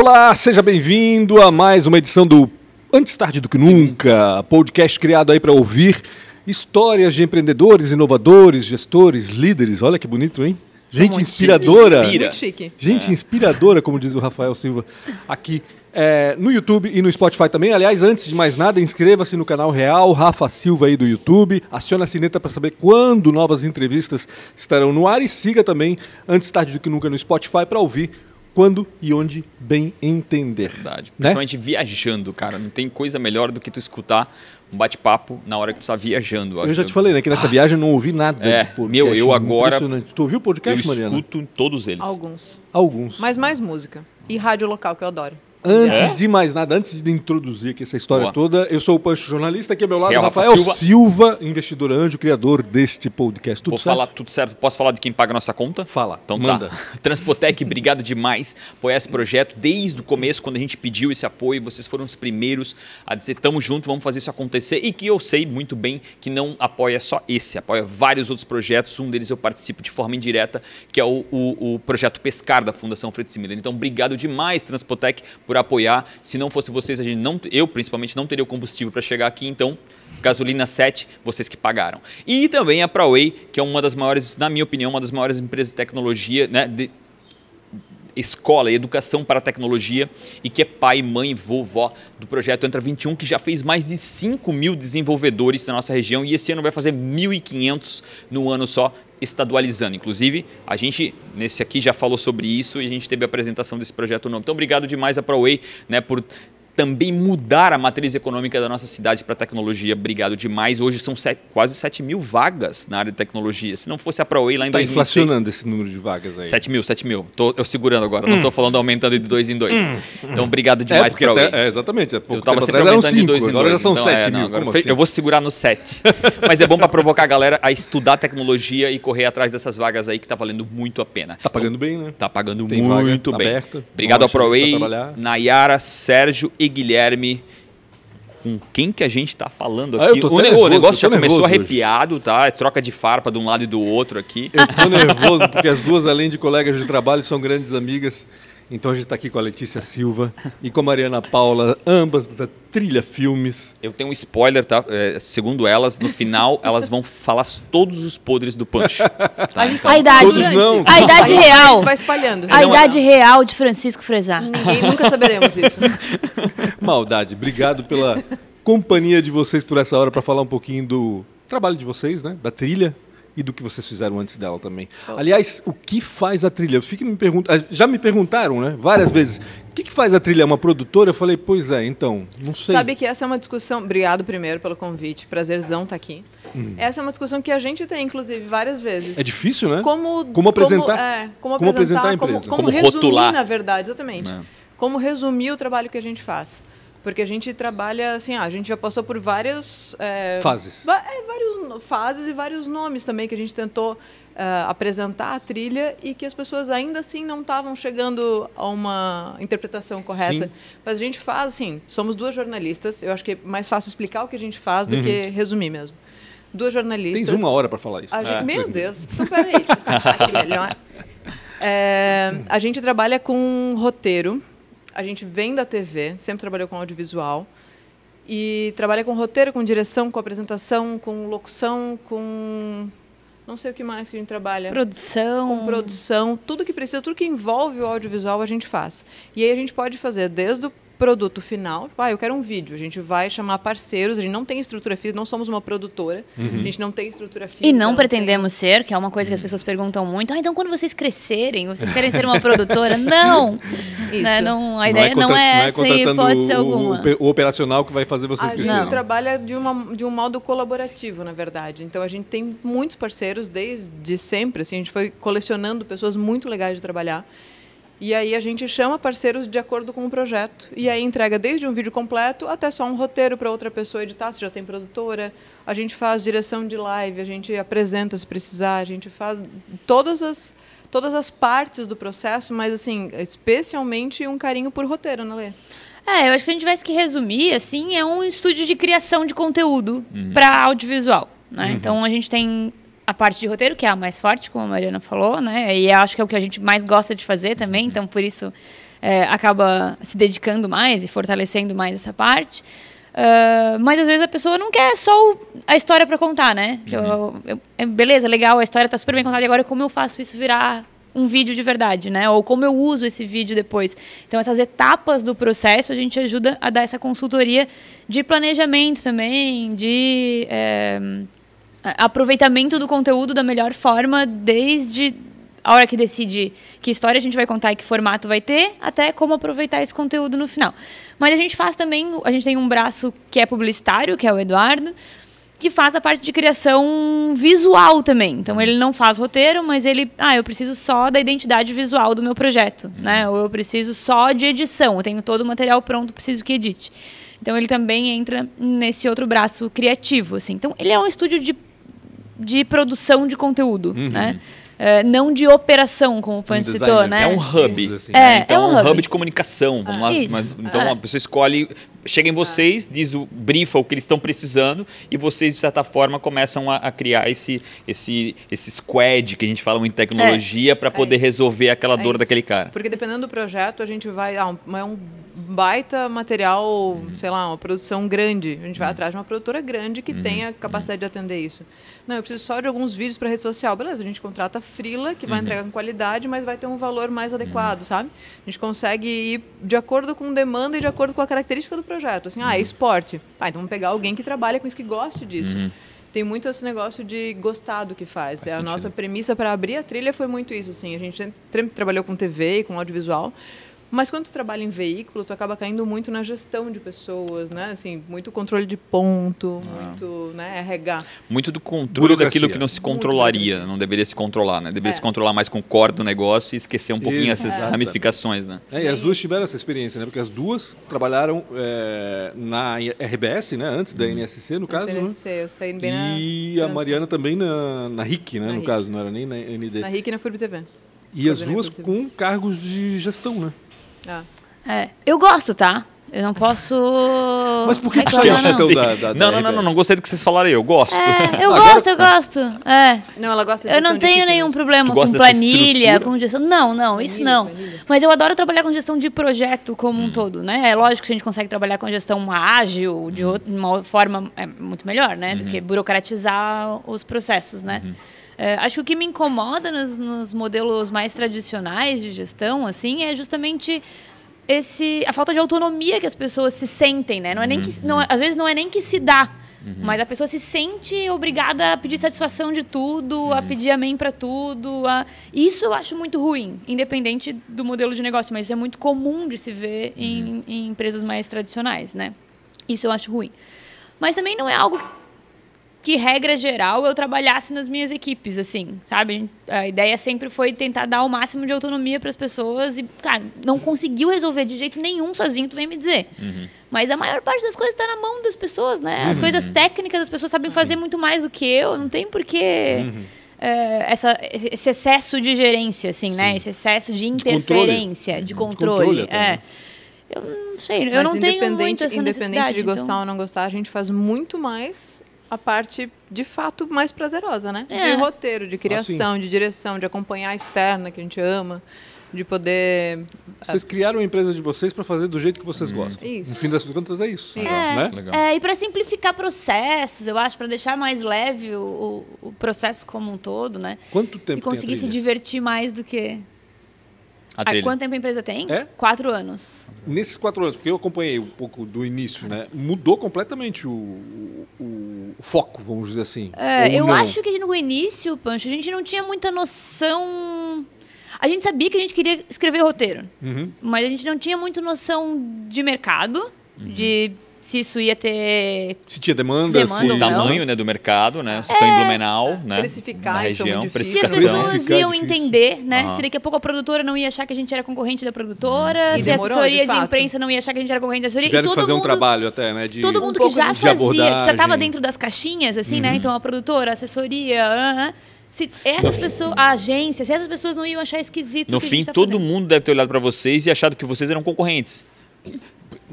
Olá, seja bem-vindo a mais uma edição do Antes Tarde do Que Nunca, podcast criado aí para ouvir histórias de empreendedores, inovadores, gestores, líderes. Olha que bonito, hein? Gente Muito inspiradora. chique. Muito chique. Gente inspiradora, como diz o Rafael Silva aqui é, no YouTube e no Spotify também. Aliás, antes de mais nada, inscreva-se no canal Real Rafa Silva aí do YouTube. Acione a sineta para saber quando novas entrevistas estarão no ar e siga também Antes Tarde do Que Nunca no Spotify para ouvir quando e onde bem entender. Verdade. Né? Principalmente viajando, cara. Não tem coisa melhor do que tu escutar um bate-papo na hora que tu tá viajando. Eu já te falei, né, que nessa viagem eu não ouvi nada É, de podcast. meu, eu agora- Impressionante. Tu ouviu o Eu podcast, Mariana? escuto todos eles. Alguns. Alguns. Mas mais música. E rádio local, que eu adoro. Antes de mais nada, antes de introduzir aqui essa história Boa. toda, eu sou o Pancho Jornalista, aqui ao meu lado, Rafa Rafael Silva. Silva. investidor anjo, criador deste podcast. Tudo Vou certo? falar tudo certo. Posso falar de quem paga a nossa conta? Fala, Então manda. tá. Transpotec, obrigado demais por esse projeto. Desde o começo, quando a gente pediu esse apoio, vocês foram os primeiros a dizer tamo junto, vamos fazer isso acontecer. E que eu sei muito bem que não apoia só esse, apoia vários outros projetos. Um deles eu participo de forma indireta, que é o, o- o projeto Pescar da Fundação Fritz Miller. Então, obrigado demais, Transpotec, por apoiar. Se não fosse vocês, a gente não, eu principalmente não teria o combustível para chegar aqui. Então, Gasolina 7, vocês que pagaram. E também a ProWay, que é uma das maiores, na minha opinião, uma das maiores empresas de tecnologia, né, de escola e educação para tecnologia e que é pai, mãe, vovó do projeto Entra 21, que já fez mais de 5 mil desenvolvedores na nossa região e esse ano vai fazer 1.500 no ano só, estadualizando. Inclusive, a gente, nesse aqui, já falou sobre isso e a gente teve a apresentação desse projeto novo. Então, obrigado demais a ProWay né, por também mudar a matriz econômica da nossa cidade para a tecnologia. Obrigado demais. Hoje são sete- quase 7 mil vagas na área de tecnologia. Se não fosse a ProWay lá em Está 2006... Tá inflacionando esse número de vagas aí. 7 mil, 7 mil. Tô eu segurando agora, não tô falando aumentando de dois em dois. Então, obrigado demais porque pra até- alguém. é, exatamente. Há Eu tava tempo sempre aumentando de cinco, dois em agora dois. já são então, 7 é, mil. não, agora assim? Eu vou segurar no 7. Mas é bom para provocar a galera a estudar tecnologia e correr atrás dessas vagas aí que tá valendo muito a pena. Tá pagando bem, né? Tá pagando Tem muito tá bem. aberta. Obrigado ao ProWay. Nayara, Sérgio e Guilherme. Com quem que a gente tá falando Ah, aqui? tô o, até ne- o nervoso, negócio já começou nervoso hoje. arrepiado, tá? É troca de farpa de um lado e do outro aqui. Eu tô nervoso porque as duas, além de colegas de trabalho, são grandes amigas. Então a gente está aqui com a Letícia Silva e com a Mariana Paula, ambas da Trilha Filmes. Eu tenho um spoiler, tá? É, segundo elas, no final, elas vão falar todos os podres do Punch. Tá? Então, A idade. Todos não. A idade Vai- real. Vai espalhando. A Não, idade real de Francisco Frezar. Ninguém nunca saberemos isso. Maldade, obrigado pela companhia de vocês por essa hora para falar um pouquinho do trabalho de vocês, né? Da trilha e do que vocês fizeram antes dela também. Aliás, o que faz a trilha? Fico me perguntando, já me perguntaram, né? Várias vezes. O que, que faz a trilha? É uma produtora? Eu falei, pois é, então, não sei. Sabe que essa é uma discussão. Obrigado primeiro pelo convite. Prazerzão estar aqui. Essa é uma discussão que a gente tem, inclusive, várias vezes. É difícil, né? Como, Como apresentar- Como, é, como como apresentar, a como, empresa. como, Como resumir, rotular. na verdade, exatamente. É. Como resumir o trabalho que a gente faz. Porque a gente trabalha, assim, ah, a gente já passou por várias... é, Fases. é, várias no- fases e vários nomes também que a gente tentou é, apresentar a trilha e que as pessoas ainda assim não estavam chegando a uma interpretação correta. Sim. Mas a gente faz, assim, somos duas jornalistas. Eu acho que é mais fácil explicar o que a gente faz do que resumir mesmo. Duas jornalistas. Tens uma hora para falar isso. A gente- É. Meu Deus, então peraí, deixa eu sentar aqui melhor. É, a gente trabalha com roteiro, a gente vem da TV, sempre trabalhou com audiovisual, e trabalha com roteiro, com direção, com apresentação, com locução, com. Não sei o que mais que a gente trabalha. Produção. Com produção, tudo que precisa, tudo que envolve o audiovisual a gente faz. E aí a gente pode fazer desde o produto final, tipo, ah, eu quero um vídeo, a gente vai chamar parceiros, a gente não tem estrutura física, não somos uma produtora, a gente não tem estrutura física. E não tem- pretendemos ser, que é uma coisa que as pessoas perguntam muito. Ah, então quando vocês crescerem, vocês querem ser uma produtora? Não! Isso. Né, não, a Não ideia não contra- é essa em contratando hipótese o, alguma. o, o operacional que vai fazer vocês A crescerem. gente trabalha de, uma, de um modo colaborativo, na verdade. Então, a gente tem muitos parceiros desde sempre. Assim, a gente foi colecionando pessoas muito legais de trabalhar. E aí a gente chama parceiros de acordo com o projeto. E aí entrega desde um vídeo completo até só um roteiro para outra pessoa editar, se já tem produtora. A gente faz direção de live, a gente apresenta se precisar, a gente faz todas as, todas as partes do processo, mas assim, especialmente um carinho por roteiro, né, Lê? É, eu acho que se a gente tivesse que resumir, assim, é um estúdio de criação de conteúdo Uhum. para audiovisual. Né? Então a gente tem a parte de roteiro, que é a mais forte, como a Mariana falou, né? E acho que é o que a gente mais gosta de fazer também, então por isso é, acaba se dedicando mais e fortalecendo mais essa parte. Uh, mas às vezes a pessoa não quer só o, a história para contar, né? Uhum. Eu, eu, beleza, legal, a história está super bem contada, e agora como eu faço isso virar um vídeo de verdade, né? Ou como eu uso esse vídeo depois. Então, essas etapas do processo a gente ajuda a dar essa consultoria de planejamento também, de é, aproveitamento do conteúdo da melhor forma, desde a hora que decide que história a gente vai contar e que formato vai ter, até como aproveitar esse conteúdo no final. Mas a gente faz também, a gente tem um braço que é publicitário, que é o Eduardo, que faz a parte de criação visual também. Então ele não faz roteiro, mas ele, ah, eu preciso só da identidade visual do meu projeto, uhum. né? Ou eu preciso só de edição, eu tenho todo o material pronto, preciso que edite. Então ele também entra nesse outro braço criativo, assim. Então ele é um estúdio de, de produção de conteúdo, uhum. né? Uh, não de operação, como o Pan um citou, né? É um hub. Assim, é, né? então, é um hub. hub de comunicação. Vamos lá. Mas, então, é. a pessoa escolhe, chega em vocês, diz o brifa o que eles estão precisando e vocês, de certa forma, começam a, a, criar esse, esse, esse squad que a gente fala muito em tecnologia é. para poder é resolver aquela dor daquele cara. Porque dependendo do projeto, a gente vai. Ah, é um baita material, uhum. sei lá, uma produção grande. A gente vai uhum. atrás de uma produtora grande que uhum. tenha capacidade de atender isso. Não, eu preciso só de alguns vídeos para rede social. Beleza, a gente contrata frila, que vai uhum. entregar com qualidade, mas vai ter um valor mais adequado, uhum. sabe? A gente consegue ir de acordo com demanda e de acordo com a característica do projeto. Assim, ah, é esporte. Ah, então vamos pegar alguém que trabalha com isso, que goste disso. Uhum. Tem muito esse negócio de gostar do que faz. faz a sentido. nossa premissa para abrir a trilha foi muito isso, assim. A gente sempre trabalhou com TV e com audiovisual. Mas quando tu trabalha em veículo, tu acaba caindo muito na gestão de pessoas, né? Assim, muito controle de ponto, ah. muito, né, RH. Muito do controle Burocracia. daquilo que não se controlaria, não deveria se controlar, né? Deveria é. se controlar mais com o core do negócio e esquecer um pouquinho Isso. essas é. ramificações, né? É, e as duas tiveram essa experiência, né? Porque as duas trabalharam é, na RBS, né? Antes da NSC, no caso, NSC, né? eu saí bem na E a Mariana também na, na RIC, né? Na no RIC. caso, não era nem na ND. Na RIC e na FURB TV. E as duas com cargos de gestão, né? Ah. É. Eu gosto, tá? Eu não posso. Mas por que, que você acha então da, da, Não, não, não, não, não gostei do que vocês falaram aí. Eu gosto. É, eu gosto, eu gosto. É. Não, ela gosta de Eu não tenho nenhum problema com planilha, com gestão. Não, não, planilha, isso não. Planilha. Mas eu adoro trabalhar com gestão de projeto como hum. um todo, né? É lógico que a gente consegue trabalhar com gestão ágil, de outra, uma forma é muito melhor, né? Uhum. Do que burocratizar os processos, né? Uhum. É, acho que o que me incomoda nos, nos modelos mais tradicionais de gestão, assim, é justamente esse a falta de autonomia que as pessoas se sentem, né? Não é nem que, não, às vezes não é nem que se dá, uhum. mas a pessoa se sente obrigada a pedir satisfação de tudo, uhum. a pedir amém para tudo. A... Isso eu acho muito ruim, independente do modelo de negócio, mas isso é muito comum de se ver uhum. em, em empresas mais tradicionais, né? Isso eu acho ruim. Mas também não é algo que, regra geral, eu trabalhasse nas minhas equipes, assim, sabe? A ideia sempre foi tentar dar o máximo de autonomia para as pessoas e, cara, não conseguiu resolver de jeito nenhum sozinho, tu vem me dizer. Uhum. Mas a maior parte das coisas está na mão das pessoas, né? As uhum. coisas técnicas as pessoas sabem fazer muito mais do que eu, não tem porquê. Uhum. É, essa, esse excesso de gerência, assim, né? Sim. né? Esse excesso de interferência, controle. de controle. De controle é. Eu não sei, eu não tenho muito essa Independente de gostar então... ou não gostar, a gente faz muito mais a parte de fato mais prazerosa, né? É. De roteiro, de criação, assim. de direção, de acompanhar a externa que a gente ama, de poder. Vocês criaram a empresa de vocês para fazer do jeito que vocês hum. gostam. Isso. No fim das contas é isso. É, né? é e para simplificar processos, eu acho, para deixar mais leve o, o, processo como um todo, né? Quanto tempo? E conseguir se divertir mais do que Há quanto tempo a empresa tem? É? Quatro anos. Nesses quatro anos, porque eu acompanhei um pouco do início, né? Mudou completamente o, o, o foco, vamos dizer assim. É, eu não? acho que no início, Pancho, a gente não tinha muita noção. A gente sabia que a gente queria escrever roteiro, uhum. mas a gente não tinha muita noção de mercado, uhum. de se isso ia ter. Se tinha demanda, demanda se... tamanho né, do mercado, né? Vocês é... estão em Blumenau, né? Precificar, na região, é Se as pessoas iam entender, né? Uhum. Se daqui a pouco a produtora não ia achar que a gente era concorrente da produtora, uhum. se demorou, a assessoria de, de, imprensa não ia achar que a gente era concorrente da assessoria. Tiveram e todo fazer mundo, um trabalho até, né? De, todo mundo um que já fazia, que já estava dentro das caixinhas, assim, né? uhum. né? Então a produtora, a assessoria. Uh, se essas pessoas, a agência, se essas pessoas não iam achar esquisito. No fim, tá todo fazendo. mundo deve ter olhado para vocês e achado que vocês eram concorrentes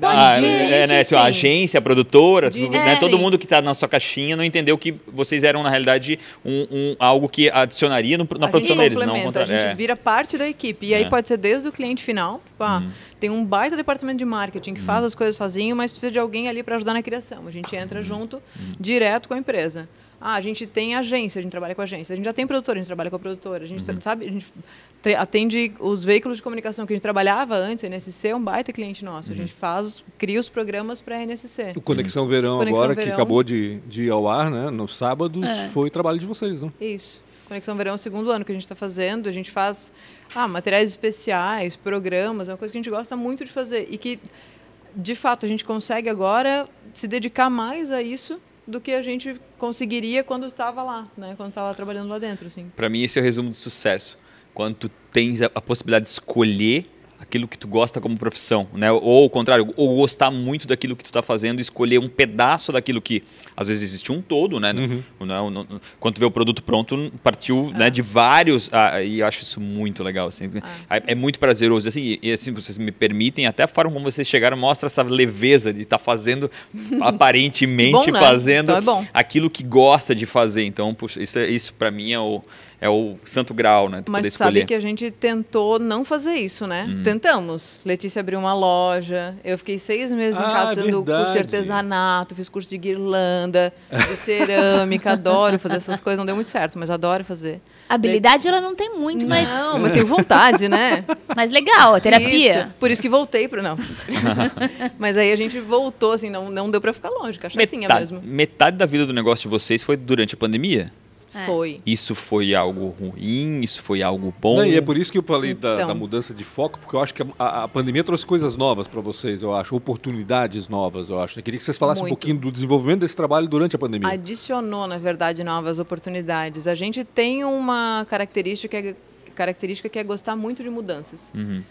ah, é, né, a agência, a produtora, né, é, todo mundo que está na sua caixinha não entendeu que vocês eram, na realidade, um, um algo que adicionaria no, na a produção deles. Não contra... A gente é. vira parte da equipe. E aí é. pode ser desde o cliente final, pá, hum. tem um baita departamento de marketing que hum. faz as coisas sozinho, mas precisa de alguém ali para ajudar na criação. A gente entra hum. junto, hum. direto com a empresa. Ah, a gente tem agência, a gente trabalha com agência. A gente já tem produtor, a gente trabalha com a produtora. A gente, uhum. sabe, a gente atende os veículos de comunicação que a gente trabalhava antes, a NSC é um baita cliente nosso. Uhum. A gente faz, cria os programas para a NSC. O Conexão Verão Conexão agora, Verão. que acabou de, de ir ao ar, né? No sábado, é. foi trabalho de vocês, né? Isso. Conexão Verão é o segundo ano que a gente está fazendo. A gente faz ah, materiais especiais, programas, é uma coisa que a gente gosta muito de fazer. E que, de fato, a gente consegue agora se dedicar mais a isso do que a gente conseguiria quando estava lá, né? Quando estava trabalhando lá dentro, assim. Para mim esse é o resumo do sucesso. Quando tu tens a, a possibilidade de escolher aquilo que tu gosta como profissão, né? Ou o contrário, ou gostar muito daquilo que tu está fazendo, escolher um pedaço daquilo que às vezes existe um todo, né? Uhum. No, no, no, quando tu vê o produto pronto, partiu né, de vários, ah, e eu acho isso muito legal. Assim, é, é, muito prazeroso. Assim, e assim, vocês me permitem, até a forma como vocês chegaram mostra essa leveza de estar tá fazendo, aparentemente bom, né? fazendo então é aquilo que gosta de fazer. Então, puxa, isso, é, isso para mim é o é o santo grau, né? Mas sabe que a gente tentou não fazer isso, né? Uhum. Tentamos. Letícia abriu uma loja. Eu fiquei seis meses ah, em casa fazendo verdade. curso de artesanato, fiz curso de guirlanda, de cerâmica, adoro fazer essas coisas. Não deu muito certo, mas adoro fazer. Habilidade ela não tem muito, mas. Não, mas tenho vontade, né? Mas legal, a terapia. Isso. Por isso que voltei para não. mas aí a gente voltou, assim, não, não deu para ficar longe, cachaçinha metade, mesmo. Metade da vida do negócio de vocês foi durante a pandemia? É. Foi. Isso foi algo ruim? Isso foi algo bom? Não, e é por isso que eu falei então. da, da, mudança de foco, porque eu acho que a, a pandemia trouxe coisas novas para vocês, eu acho, oportunidades novas, eu acho. Eu queria que vocês falassem Muito. um pouquinho do desenvolvimento desse trabalho durante a pandemia. Adicionou, na verdade, novas oportunidades. A gente tem uma característica que é, característica que é gostar muito de mudanças. Uhum.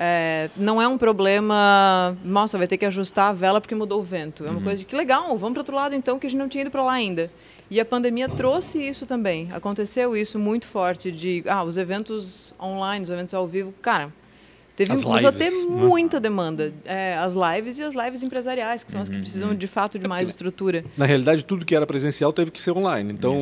É, não é um problema, nossa, vai ter que ajustar a vela porque mudou o vento. É uma uhum. coisa de que legal, vamos para outro lado então, que a gente não tinha ido para lá ainda. E a pandemia trouxe isso também. Aconteceu isso muito forte de ah, os eventos online, os eventos ao vivo, cara, Teve, as começou lives, a ter né? muita demanda. É, as lives e as lives empresariais, que são as que uhum, precisam uhum. de fato de é mais estrutura. Na realidade, tudo que era presencial teve que ser online. Então,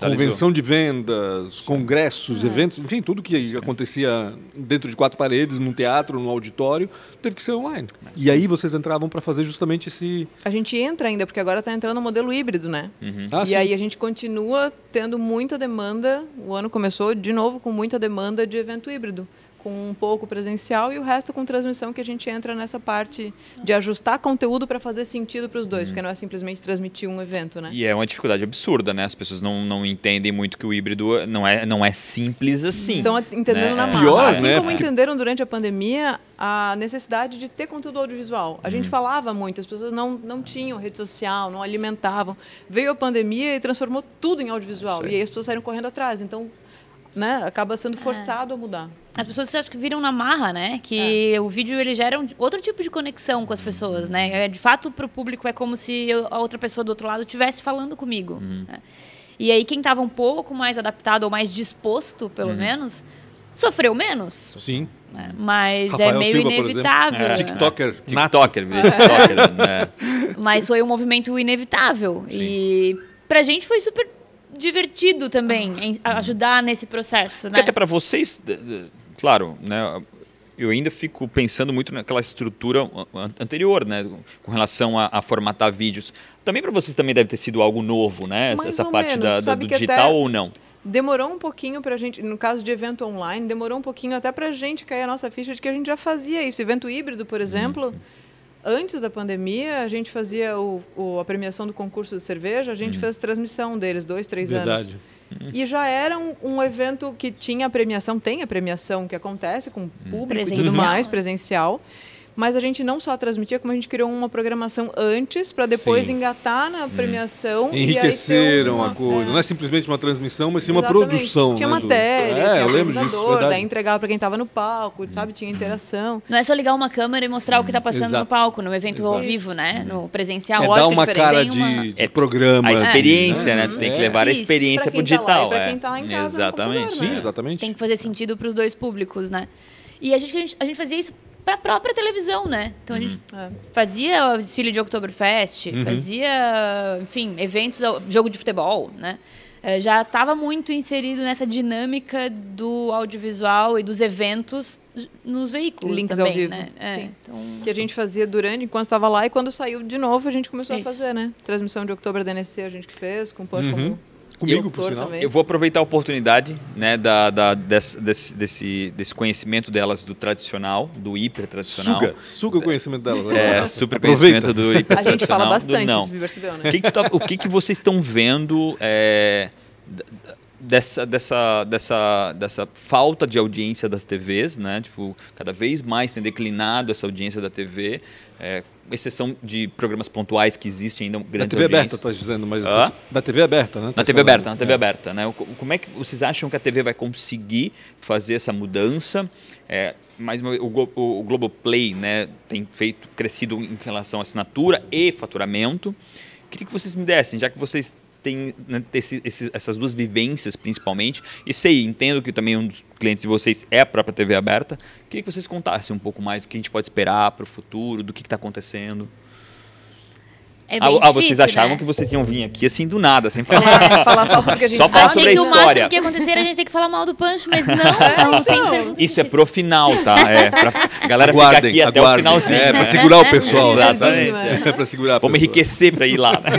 convenção de vendas, congressos, é. eventos, enfim, tudo que acontecia dentro de quatro paredes, num teatro, num auditório, teve que ser online. E aí vocês entravam para fazer justamente esse. A gente entra ainda, porque agora está entrando no modelo híbrido, né? Uhum. Ah, e sim. aí a gente continua tendo muita demanda. O ano começou de novo com muita demanda de evento híbrido com um pouco presencial e o resto com transmissão, que a gente entra nessa parte de ajustar conteúdo para fazer sentido para os dois, uhum. porque não é simplesmente transmitir um evento, né? E é uma dificuldade absurda, né? As pessoas não, não entendem muito que o híbrido não é, não é simples assim. Estão entendendo né? na marra. Pior, assim né? como entenderam durante a pandemia a necessidade de ter conteúdo audiovisual. A gente uhum. falava muito, as pessoas não, não tinham rede social, não alimentavam. Veio a pandemia e transformou tudo em audiovisual. E aí as pessoas saíram correndo atrás. Então, né, acaba sendo é. forçado é. a mudar. As pessoas acho que viram na marra, né? Que é. o vídeo ele gera um, outro tipo de conexão com as pessoas, né? É, de fato, para o público é como se a outra pessoa do outro lado estivesse falando comigo. Uhum. Né? E aí quem estava um pouco mais adaptado ou mais disposto, pelo uhum. menos, sofreu menos. Sim. Né? Mas é Rafael é meio Silva, inevitável. É. TikToker. TikToker, TikToker. né? Mas foi um movimento inevitável. Sim. E pra gente foi super divertido também ajudar nesse processo, Porque né? até para vocês, claro, né? Eu ainda fico pensando muito naquela estrutura anterior, né, com relação a, a formatar vídeos. Também para vocês também deve ter sido algo novo, né, Mais essa parte da, da, do digital ou não? Demorou um pouquinho para a gente, no caso de evento online, demorou um pouquinho até para a gente cair a nossa ficha de que a gente já fazia isso. Evento híbrido, por exemplo. Uhum antes da pandemia, a gente fazia o, o, a premiação do concurso de cerveja, a gente uhum. fez transmissão deles, dois, três Verdade. anos. Uhum. E já era um, um, evento que tinha a premiação, tem a premiação que acontece com público presencial. e tudo mais, presencial mas a gente não só transmitia, como a gente criou uma programação antes para depois sim. engatar na hum. premiação. Hum. Enriqueceram uma, a coisa. É. Não é simplesmente uma transmissão, mas sim uma produção. Tinha né, matéria, é, tinha eu lembro disso, daí entregava para quem estava no palco, sabe? Tinha interação. Não é só ligar uma câmera e mostrar o que está passando Exato. no palco, no evento Exato. ao vivo, né? No presencial. É dar uma cara de, uma... de é, programa. A experiência, né? Tu tem que levar a experiência para o digital. Para quem está lá em casa. Exatamente. Sim, exatamente. Tem que fazer sentido para os dois públicos, né? E a gente, a gente fazia isso para a própria televisão, né? Então a gente uhum. fazia o desfile de Oktoberfest, uhum. fazia, enfim, eventos, jogo de futebol, né? É, já estava muito inserido nessa dinâmica do audiovisual e dos eventos nos veículos Links também, ao vivo. né? É, então... Que a gente fazia durante, enquanto estava lá, e quando saiu de novo, a gente começou Isso. a fazer, né? Transmissão de Outubro da NC a gente que fez, com o Punch, uhum. Com Comigo, por sinal. Eu vou aproveitar a oportunidade né, da, da, desse, desse, desse conhecimento delas do tradicional, do hiper tradicional. Suga, suga o conhecimento delas. Né? É, super conhecimento do hiper tradicional. A gente fala bastante, do, não. percebeu, né? O que, que, tá, o que, que vocês estão vendo é, dessa, dessa, dessa, dessa falta de audiência das TVs, né? Tipo, cada vez mais tem declinado essa audiência da TV. É, exceção de programas pontuais que existem ainda grandes Na TV aberta, está dizendo, mas ah? da TV aberta, né? Tá na TV aberta, na TV é. aberta, né? Como é que vocês acham que a TV vai conseguir fazer essa mudança? É, mas o, o, o Globoplay, né, tem feito crescido em relação à assinatura e faturamento. Queria que vocês me dessem, já que vocês tem né, esse, esse, essas duas vivências principalmente. E sei, entendo que também um dos clientes de vocês é a própria TV aberta. Queria que vocês contassem um pouco mais do que a gente pode esperar para o futuro, do que está acontecendo. É ah, difícil, ah, vocês achavam né? que vocês iam vir aqui assim do nada, sem falar. É, falar só sobre o que a gente Só falar sobre a história. que o máximo que ia acontecer era a gente ter que falar mal do Pancho, mas não, não tem pergunta. Isso é pro final, tá? É, pra galera aguardem, ficar aqui aguardem. até o finalzinho. É, pra segurar o pessoal. Exatamente. É, pra segurar Vamos enriquecer pra ir lá, né?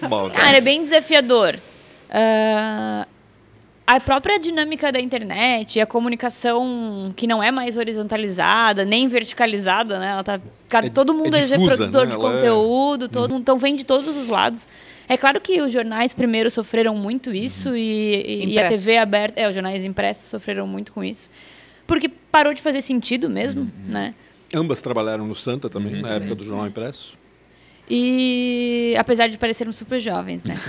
Cara, é bem desafiador. Uh, a própria dinâmica da internet, a comunicação que não é mais horizontalizada, nem verticalizada, né? Ela tá, cara, é, todo mundo é, difusa, é produtor né? de Ela é conteúdo, é... todo, então vem de todos os lados. É claro que os jornais primeiro sofreram muito isso uhum. e, e, a TV aberta, é, os jornais impressos sofreram muito com isso. Porque parou de fazer sentido mesmo, uhum. né? Ambas trabalharam no Santa também, uhum. na época do jornal impresso. E apesar de parecermos super jovens, né?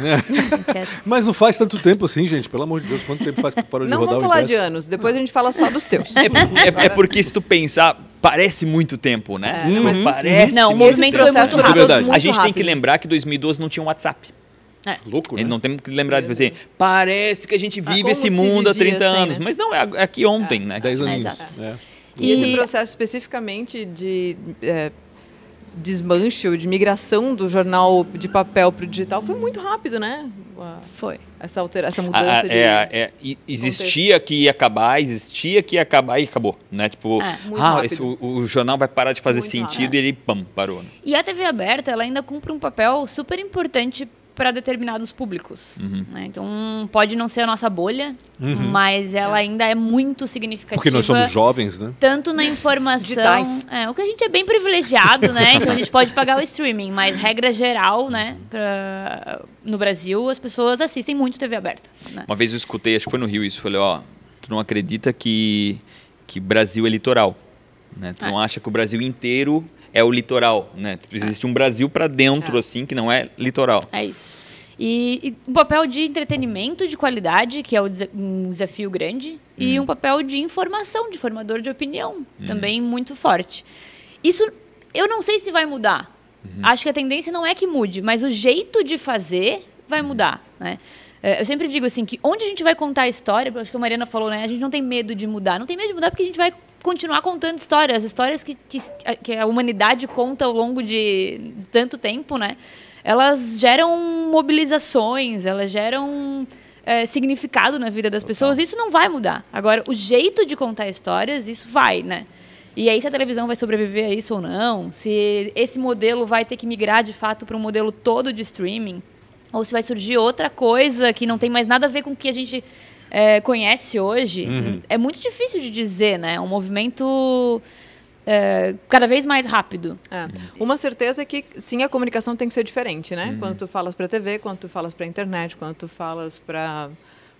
É. Mas não faz tanto tempo assim, gente. Pelo amor de Deus, quanto tempo faz que parou de não rodar o Não vamos falar de anos, depois a gente fala só dos teus. É, é, é porque se tu pensar, parece muito tempo, né? É, uhum. Mas parece. Não, o movimento foi muito rápido. É verdade. a gente rápido. tem que lembrar que 2012 não tinha um WhatsApp. É. Louco, né? Não temos que lembrar de assim, parece que a gente vive ah, esse mundo há 30 assim, anos, né? mas não, é aqui ontem, né? 10 anos. É, e, e esse processo especificamente de é, desmanche ou de migração do jornal de papel para o digital foi muito rápido, né? Foi. Essa, altera essa mudança ah, de... É, é, existia que ia acabar, existia que ia acabar e acabou, né? Tipo, é, ah, esse, o, o, jornal vai parar de fazer muito sentido rápido. e ele, pam, parou. Né? E a TV aberta, ela ainda cumpre um papel super importante para determinados públicos. Uhum. Né? Então, pode não ser a nossa bolha, uhum. mas ela ainda é muito significativa. Porque nós somos jovens, né? Tanto na informação. É, o que a gente é bem privilegiado, né? Então a gente pode pagar o streaming, mas regra geral, né? Pra, no Brasil, as pessoas assistem muito TV aberta. Né? Uma vez eu escutei, acho que foi no Rio isso, falei, ó, tu não acredita que, que Brasil é litoral. Né? Tu é. não acha que o Brasil inteiro é o litoral, né? Existe um Brasil para dentro, é. assim, que não é litoral. É isso. E, e, um papel de entretenimento de qualidade, que é um desafio grande, e uhum. um papel de informação, de formador de opinião, uhum. também muito forte. Isso, eu não sei se vai mudar. Uhum. Acho que a tendência não é que mude, mas o jeito de fazer vai mudar, né? É, eu sempre digo assim que onde a gente vai contar a história, acho que a Mariana falou, né? A gente não tem medo de mudar. Não tem medo de mudar porque a gente vai continuar contando histórias, as histórias que, que, que, a humanidade conta ao longo de tanto tempo, né? Elas geram mobilizações, elas geram é, significado na vida das pessoas. Isso não vai mudar. Agora, o jeito de contar histórias, isso vai, né? E aí, se a televisão vai sobreviver a isso ou não, se esse modelo vai ter que migrar de fato para um modelo todo de streaming, ou se vai surgir outra coisa que não tem mais nada a ver com o que a gente é, conhece hoje, uhum. é muito difícil de dizer, né? Um movimento é, cada vez mais rápido. É. Uma certeza é que sim, a comunicação tem que ser diferente, né? Uhum. Quando tu falas para TV, quando tu falas para internet, quando tu falas para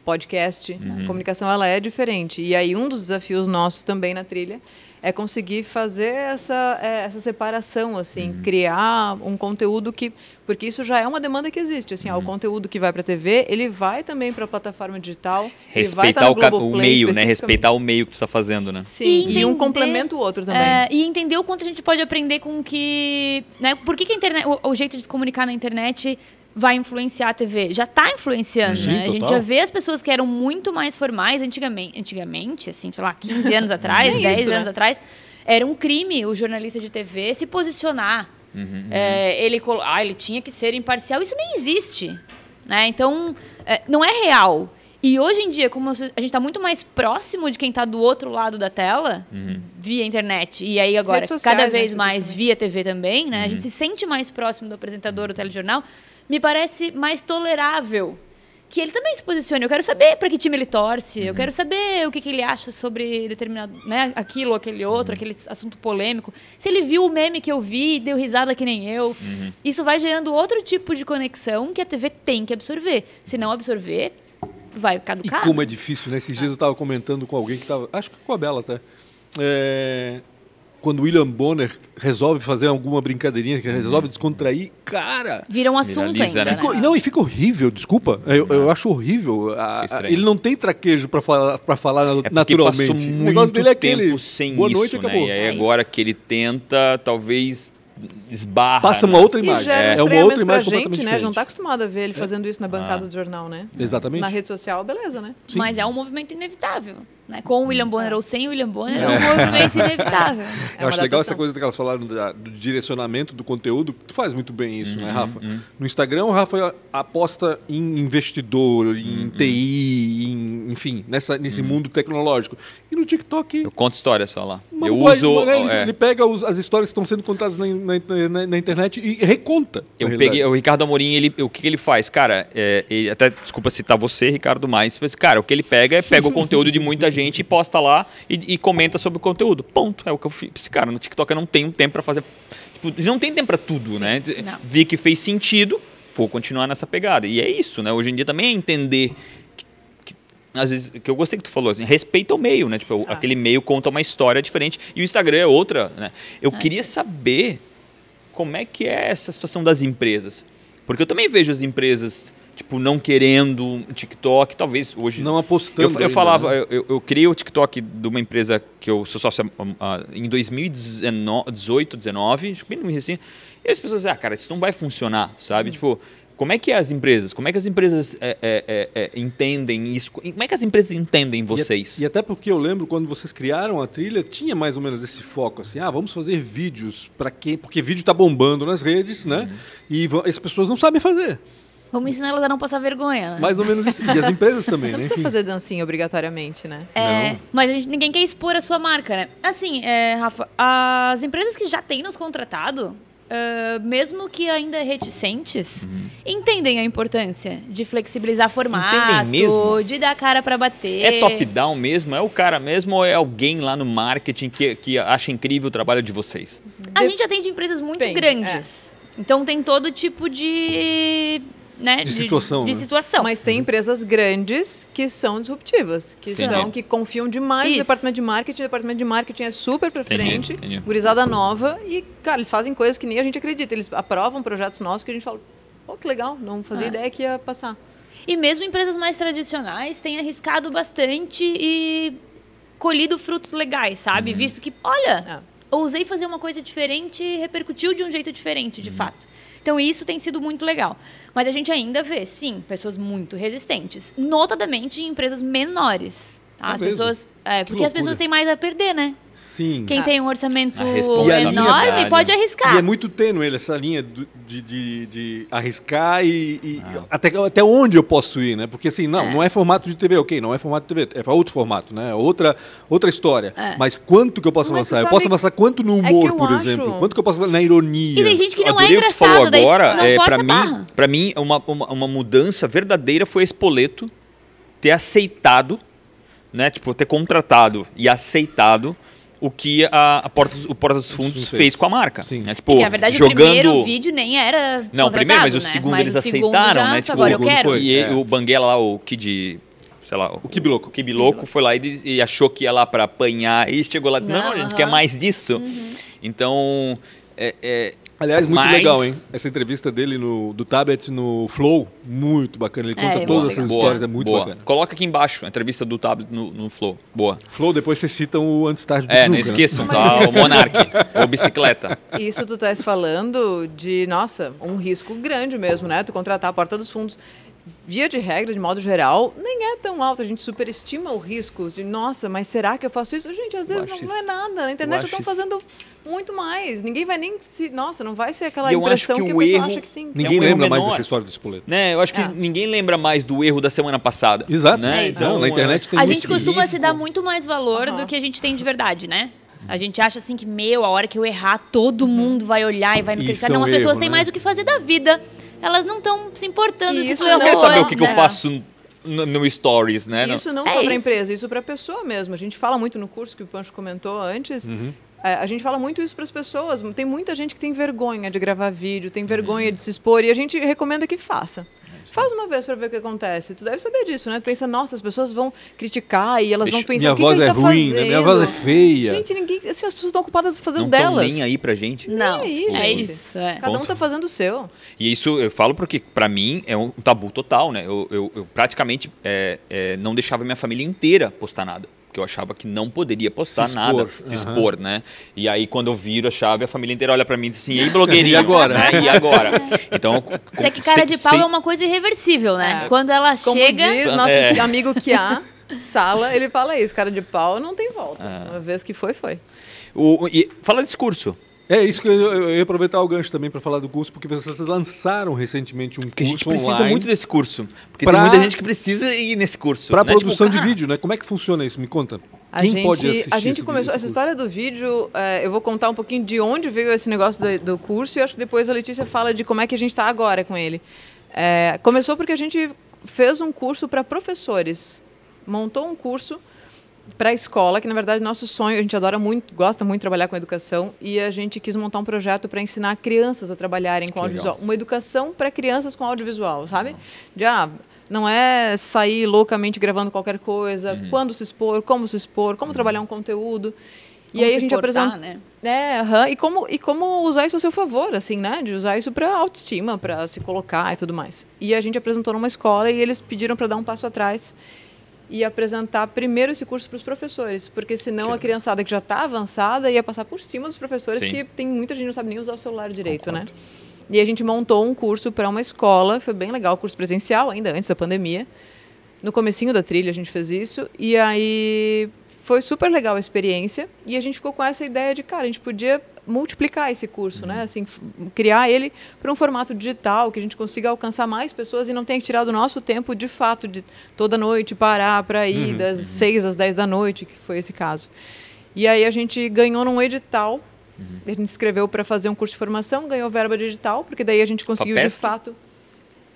podcast, uhum. a comunicação ela é diferente. E aí um dos desafios nossos também na trilha é conseguir fazer essa, é, essa separação, assim, uhum. criar um conteúdo que. Porque isso já é uma demanda que existe. Assim, uhum. ó, o conteúdo que vai para a TV, ele vai também para a plataforma digital. Respeitar tá o, o, meio, né? Respeitar o meio que tu está fazendo, né? Sim, e, entender, e um complementa o outro também. É, e entender o quanto a gente pode aprender com que. Né, por que, que a internet, o, o jeito de se comunicar na internet vai influenciar a TV. Já está influenciando, Sim, né? A gente já vê as pessoas que eram muito mais formais antigamente, antigamente assim, sei lá, 15 anos atrás, 10 isso, anos né? atrás, era um crime o jornalista de TV se posicionar. Uhum, uhum. É, ele, ah, ele tinha que ser imparcial. Isso nem existe. Né? Então, é, não é real. E hoje em dia, como a gente está muito mais próximo de quem está do outro lado da tela, uhum. via internet, e aí agora sociais, cada vez né, mais via TV também, né? Uhum. A gente se sente mais próximo do apresentador do telejornal, me parece mais tolerável que ele também se posicione. Eu quero saber para que time ele torce, uhum. eu quero saber o que, que, ele acha sobre determinado, né, aquilo, aquele outro, uhum. aquele assunto polêmico. Se ele viu o meme que eu vi e deu risada que nem eu. Uhum. Isso vai gerando outro tipo de conexão que a TV tem que absorver. Se não absorver, vai caducar. E como é difícil, né? Esses dias eu estava comentando com alguém que estava, acho que com a Bela até. É, quando William Bonner resolve fazer alguma brincadeirinha, que resolve descontrair, cara. Vira um assunto ainda. Né? Não, e fica horrível, desculpa. Eu, eu acho horrível. A, a, ele não tem traquejo para falar, pra falar é naturalmente. Passou muito o negócio dele é aquele. Sem Boa noite, isso, acabou. Né? E aí, é agora que ele tenta, talvez esbarra. Passa uma outra imagem. é, é uma outra imagem pra gente, né? Já não está acostumado a ver ele fazendo isso na bancada ah. do jornal, né? Exatamente. Na rede social, beleza, né? Sim. Mas é um movimento inevitável. Né? Com o William Bonner é. ou sem o William Bonner, é, um movimento inevitável. É Eu acho legal essa coisa que elas falaram do, do, direcionamento do conteúdo. Tu faz muito bem isso, né, uhum, né, Rafa? Uhum. No Instagram, o Rafa aposta em investidor, em uhum. TI, em, enfim, nessa, nesse uhum. mundo tecnológico. E no TikTok. Eu conto história só lá. Eu uso. Né? Ele, é. ele, pega os, as histórias que estão sendo contadas na, na, na, na internet e reconta. Eu peguei. O Ricardo Amorim, ele, o que, que ele faz? Cara, é, ele, até desculpa citar você, Ricardo, mais. Mas, cara, o que ele pega é pega o conteúdo de muita gente gente posta lá e, e, comenta sobre o conteúdo. Ponto. É o que eu fiz. Cara, no TikTok eu não tenho tempo para fazer. Tipo, não tem tempo para tudo, Sim, né? Não. Vi que fez sentido, vou continuar nessa pegada. E é isso, né? Hoje em dia também é entender às vezes, que eu gostei que tu falou, assim, respeita o meio, né? Tipo, ah. aquele meio conta uma história diferente e o Instagram é outra, né? Eu ah, queria saber como é que é essa situação das empresas. Porque eu também vejo as empresas tipo, não querendo TikTok, talvez hoje. Não apostando. Eu, eu falava, né? eu, eu, criei o TikTok de uma empresa que eu sou sócio uh, em 2018, 19, acho que bem no assim. E as pessoas dizem, ah, cara, isso não vai funcionar, sabe? Hum. Tipo, como é que é as empresas? Como é que as empresas é, é, é, é entendem isso? Como é que as empresas entendem vocês? E, e, até porque eu lembro quando vocês criaram a trilha, tinha mais ou menos esse foco assim, ah, vamos fazer vídeos para quem, porque vídeo está bombando nas redes, né? Uhum. E as pessoas não sabem fazer. Vamos ensinar elas a não passar vergonha, né? Mais ou menos isso. E as empresas também, não né? Não precisa fazer dancinha obrigatoriamente, né? É, não. mas a gente, ninguém quer expor a sua marca, né? Assim, é, Rafa, as empresas que já têm nos contratado, uh, mesmo que ainda reticentes, uhum. entendem a importância de flexibilizar formato, mesmo? de dar cara para bater. É top-down mesmo? É o cara mesmo ou é alguém lá no marketing que, que acha incrível o trabalho de vocês? A gente atende empresas muito Bem, grandes. É. Então tem todo tipo de né, de, situação. De, né? situação. Mas tem empresas grandes que são disruptivas, que Sim. são que confiam demais Isso. no departamento de marketing. O departamento de marketing é super pra frente, entendi. gurizada nova e, cara, eles fazem coisas que nem a gente acredita. Eles aprovam projetos nossos que a gente fala, pô, que legal, não fazia é. ideia que ia passar. E mesmo empresas mais tradicionais têm arriscado bastante e colhido frutos legais, sabe? Uhum. Visto que, olha, é. ousei fazer uma coisa diferente e repercutiu de um jeito diferente, de uhum. fato. Então, isso tem sido muito legal. Mas a gente ainda vê, sim, pessoas muito resistentes, notadamente em empresas menores. É as pessoas, é, porque as pessoas têm mais a perder, né? Sim. Quem ah. tem um orçamento enorme pode arriscar. E é muito tênue essa linha de, de, de arriscar e, e ah. até, até onde eu posso ir, né? Porque assim, não, é. não é formato de TV, ok, não é formato de TV, é para outro formato, né? Outra, outra história. É. Mas quanto que eu posso Mas avançar? Eu posso avançar quanto no é humor, é por acho... exemplo? Quanto que eu posso avançar na ironia? E tem gente que não é engraçado, daí agora, é, para mim, para mim uma, uma, uma mudança verdadeira foi esse Espoleto ter aceitado, né? Tipo, ter contratado e aceitado o que a, a Porta, o Porta dos Fundos fez. fez. com a marca. Sim. Né? Tipo, na verdade, jogando... o primeiro vídeo nem era Não, o primeiro, mas o né? segundo mas eles o aceitaram, né? Tipo, agora eu quero. Foi. E é. o Banguela lá, o Kid... Sei lá, o Kibiloco. O Kibiloco foi lá e, e, achou que ia lá para apanhar e chegou lá e disse, não, não a gente uh -huh. quer mais disso. Uhum. Então, é, é, Aliás, muito Mas... legal, hein? Essa entrevista dele no, do Tablet no Flow, muito bacana. Ele conta é, todas essas boa, histórias, é muito boa. bacana. Coloca aqui embaixo a entrevista do Tablet no, no Flow. Boa. Flow, depois vocês citam o Antes Tarde do É, não né? esqueçam, né? tá? O Monark, ou bicicleta. Isso tu estás falando de, nossa, um risco grande mesmo, né? Tu contratar a porta dos fundos via de regra, de modo geral, nem é tão alto. A gente superestima o risco de, nossa, mas será que eu faço isso? Gente, às vezes não, não, é nada. Na internet estão fazendo muito mais. Ninguém vai nem se. Nossa, não vai ser aquela impressão que, que o erro, acha que sim. Ninguém é um lembra mais dessa história do espoleto. Né? Eu acho que é. ninguém lembra mais do erro da semana passada. Exato. Né? É então, na internet tem A gente costuma risco. se dar muito mais valor uhum. do que a gente tem de verdade, né? A gente acha assim que, meu, a hora que eu errar, todo mundo vai olhar e vai me criticar. Não, as pessoas têm né? mais o que fazer da vida. Elas não estão se importando isso se tu errou. Não quer saber o que, que eu faço no, no, Stories, né? Isso não é só para a empresa, isso para a pessoa mesmo. A gente fala muito no curso que o Pancho comentou antes. Uhum. É, a gente fala muito isso para as pessoas. Tem muita gente que tem vergonha de gravar vídeo, tem vergonha uhum. de se expor e a gente recomenda que faça. Faz uma vez para ver o que acontece. Tu deve saber disso, né? Tu pensa, nossa, as pessoas vão criticar e elas vão pensar minha o que, voz que é tá ruim, né? minha voz é feia. Gente, ninguém, assim, as pessoas estão ocupadas fazendo não delas. nem aí pra gente. Não, aí, é gente. isso. É. Cada um tá fazendo o seu. E isso eu falo porque para mim é um tabu total, né? Eu, eu, eu praticamente é, é, não deixava minha família inteira postar nada porque eu achava que não poderia postar se nada, se uhum. expor, né? E aí quando eu viro a chave, a família inteira olha para mim e diz assim: "E aí, blogueirinha?" e agora? Né? E agora? Então, é que cara de pau é uma coisa irreversível, né? É. Quando ela Como chega, diz nosso é. amigo que há Sala, ele fala isso, cara de pau não tem volta. É. Uma vez que foi, foi. O, e, fala desse curso. É isso que eu, eu ia aproveitar o gancho também para falar do curso, porque vocês lançaram recentemente um curso. A gente precisa muito desse curso. Porque pra, tem muita gente que precisa ir nesse curso. Para né? produção tipo, de vídeo, né? Como é que funciona isso? Me conta. A Quem gente, pode assistir? A gente começou essa história do vídeo. É, eu vou contar um pouquinho de onde veio esse negócio do, do, curso e acho que depois a Letícia fala de como é que a gente está agora com ele. É, começou porque a gente fez um curso para professores. Montou um curso para a escola, que na verdade nosso sonho, a gente adora muito, gosta muito de trabalhar com educação e a gente quis montar um projeto para ensinar crianças a trabalharem com que audiovisual, legal. uma educação para crianças com audiovisual, sabe? De ah, não é sair loucamente gravando qualquer coisa, uhum. quando se expor, como se expor, como uhum. trabalhar um conteúdo. Como e aí a gente apresenta, né? É, uhum, e como e como usar isso a seu favor, assim, né? De usar isso para autoestima, para se colocar e tudo mais. E a gente apresentou numa escola e eles pediram para dar um passo atrás e apresentar primeiro esse curso para os professores, porque senão Sim. a criançada que já está avançada ia passar por cima dos professores, Sim. que tem muita gente que não sabe nem usar o celular direito, Concordo. né? E a gente montou um curso para uma escola, foi bem legal, curso presencial ainda antes da pandemia. No comecinho da trilha a gente fez isso e aí foi super legal a experiência e a gente ficou com essa ideia de, cara, a gente podia multiplicar esse curso, né? uhum. né? Assim, criar ele para um formato digital, que a gente consiga alcançar mais pessoas e não tenha que tirar do nosso tempo, de fato, de toda noite parar para ir uhum. das uhum. 6 às 10 da noite, que foi esse caso. E aí a gente ganhou num edital, uhum. a gente escreveu para fazer um curso de formação, ganhou verba digital, porque daí a gente conseguiu de fato...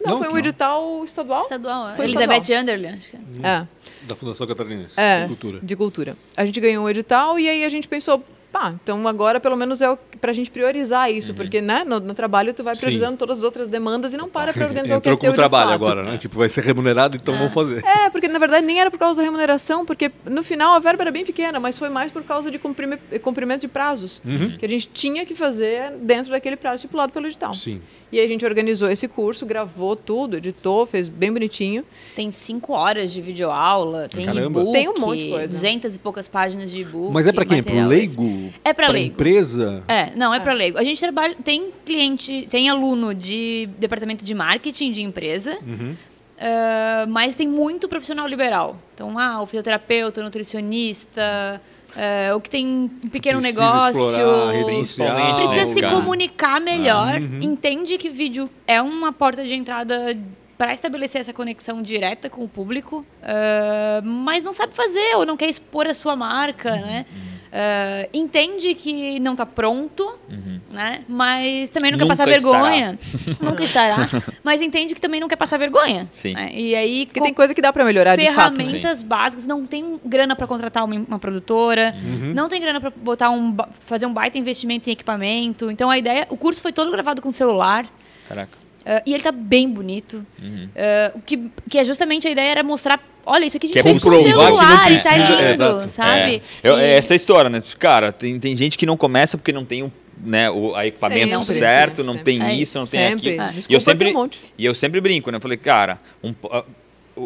Não, não foi um edital estadual. Estadual, foi Elizabeth estadual. Underle, acho que é. é. Da Fundação Catarinense, é, de Cultura. De Cultura. A gente ganhou um edital e aí a gente pensou, pá, então agora pelo menos é para a gente priorizar isso, uhum. porque né, no, no, trabalho tu vai priorizando Sim. todas as outras demandas e não para para organizar o que é teu trabalho agora, né? Tipo, vai ser remunerado, então é. vamos fazer. É, porque na verdade nem era por causa da remuneração, porque no final a verba era bem pequena, mas foi mais por causa de cumprimento de prazos, uhum. que a gente tinha que fazer dentro daquele prazo estipulado pelo edital. Sim. E aí a gente organizou esse curso, gravou tudo, editou, fez bem bonitinho. Tem cinco horas de videoaula, tem e-book, tem um monte de coisa. Duzentas e poucas páginas de e-book. Mas é para quem? Para o leigo? É para leigo. empresa? É, não, é, é. para leigo. A gente trabalha, tem cliente, tem aluno de departamento de marketing de empresa. Uhum. Uh, mas tem muito profissional liberal. Então, ah, o fisioterapeuta, o nutricionista, é, o que tem um pequeno precisa negócio, principalmente precisa se comunicar melhor, ah, uhum. entende que vídeo é uma porta de entrada para estabelecer essa conexão direta com o público, uh, mas não sabe fazer ou não quer expor a sua marca, uhum. né? Uh, entende que não está pronto, uhum. né? Mas também não quer passar vergonha. Nunca estará. Mas entende que também não quer passar vergonha. Sim. Né? E aí que tem coisa que dá para melhorar de fato. Ferramentas básicas. Não tem grana para contratar uma, uma produtora. Uhum. Não tem grana para botar um fazer um baita investimento em equipamento. Então a ideia, o curso foi todo gravado com celular. Caraca. Uh, e ele tá bem bonito. Uhum. Uh, que, que é justamente a ideia era mostrar. Olha, isso aqui a gente Quer fez com celular e tá lindo, é, sabe? É. Eu, e... Essa é a história, né? Cara, tem, tem gente que não começa porque não tem um né, o a equipamento sempre, certo, não tem é isso, não tem aquilo. Ah, e eu sempre um e eu sempre brinco, né? Eu falei, cara, um,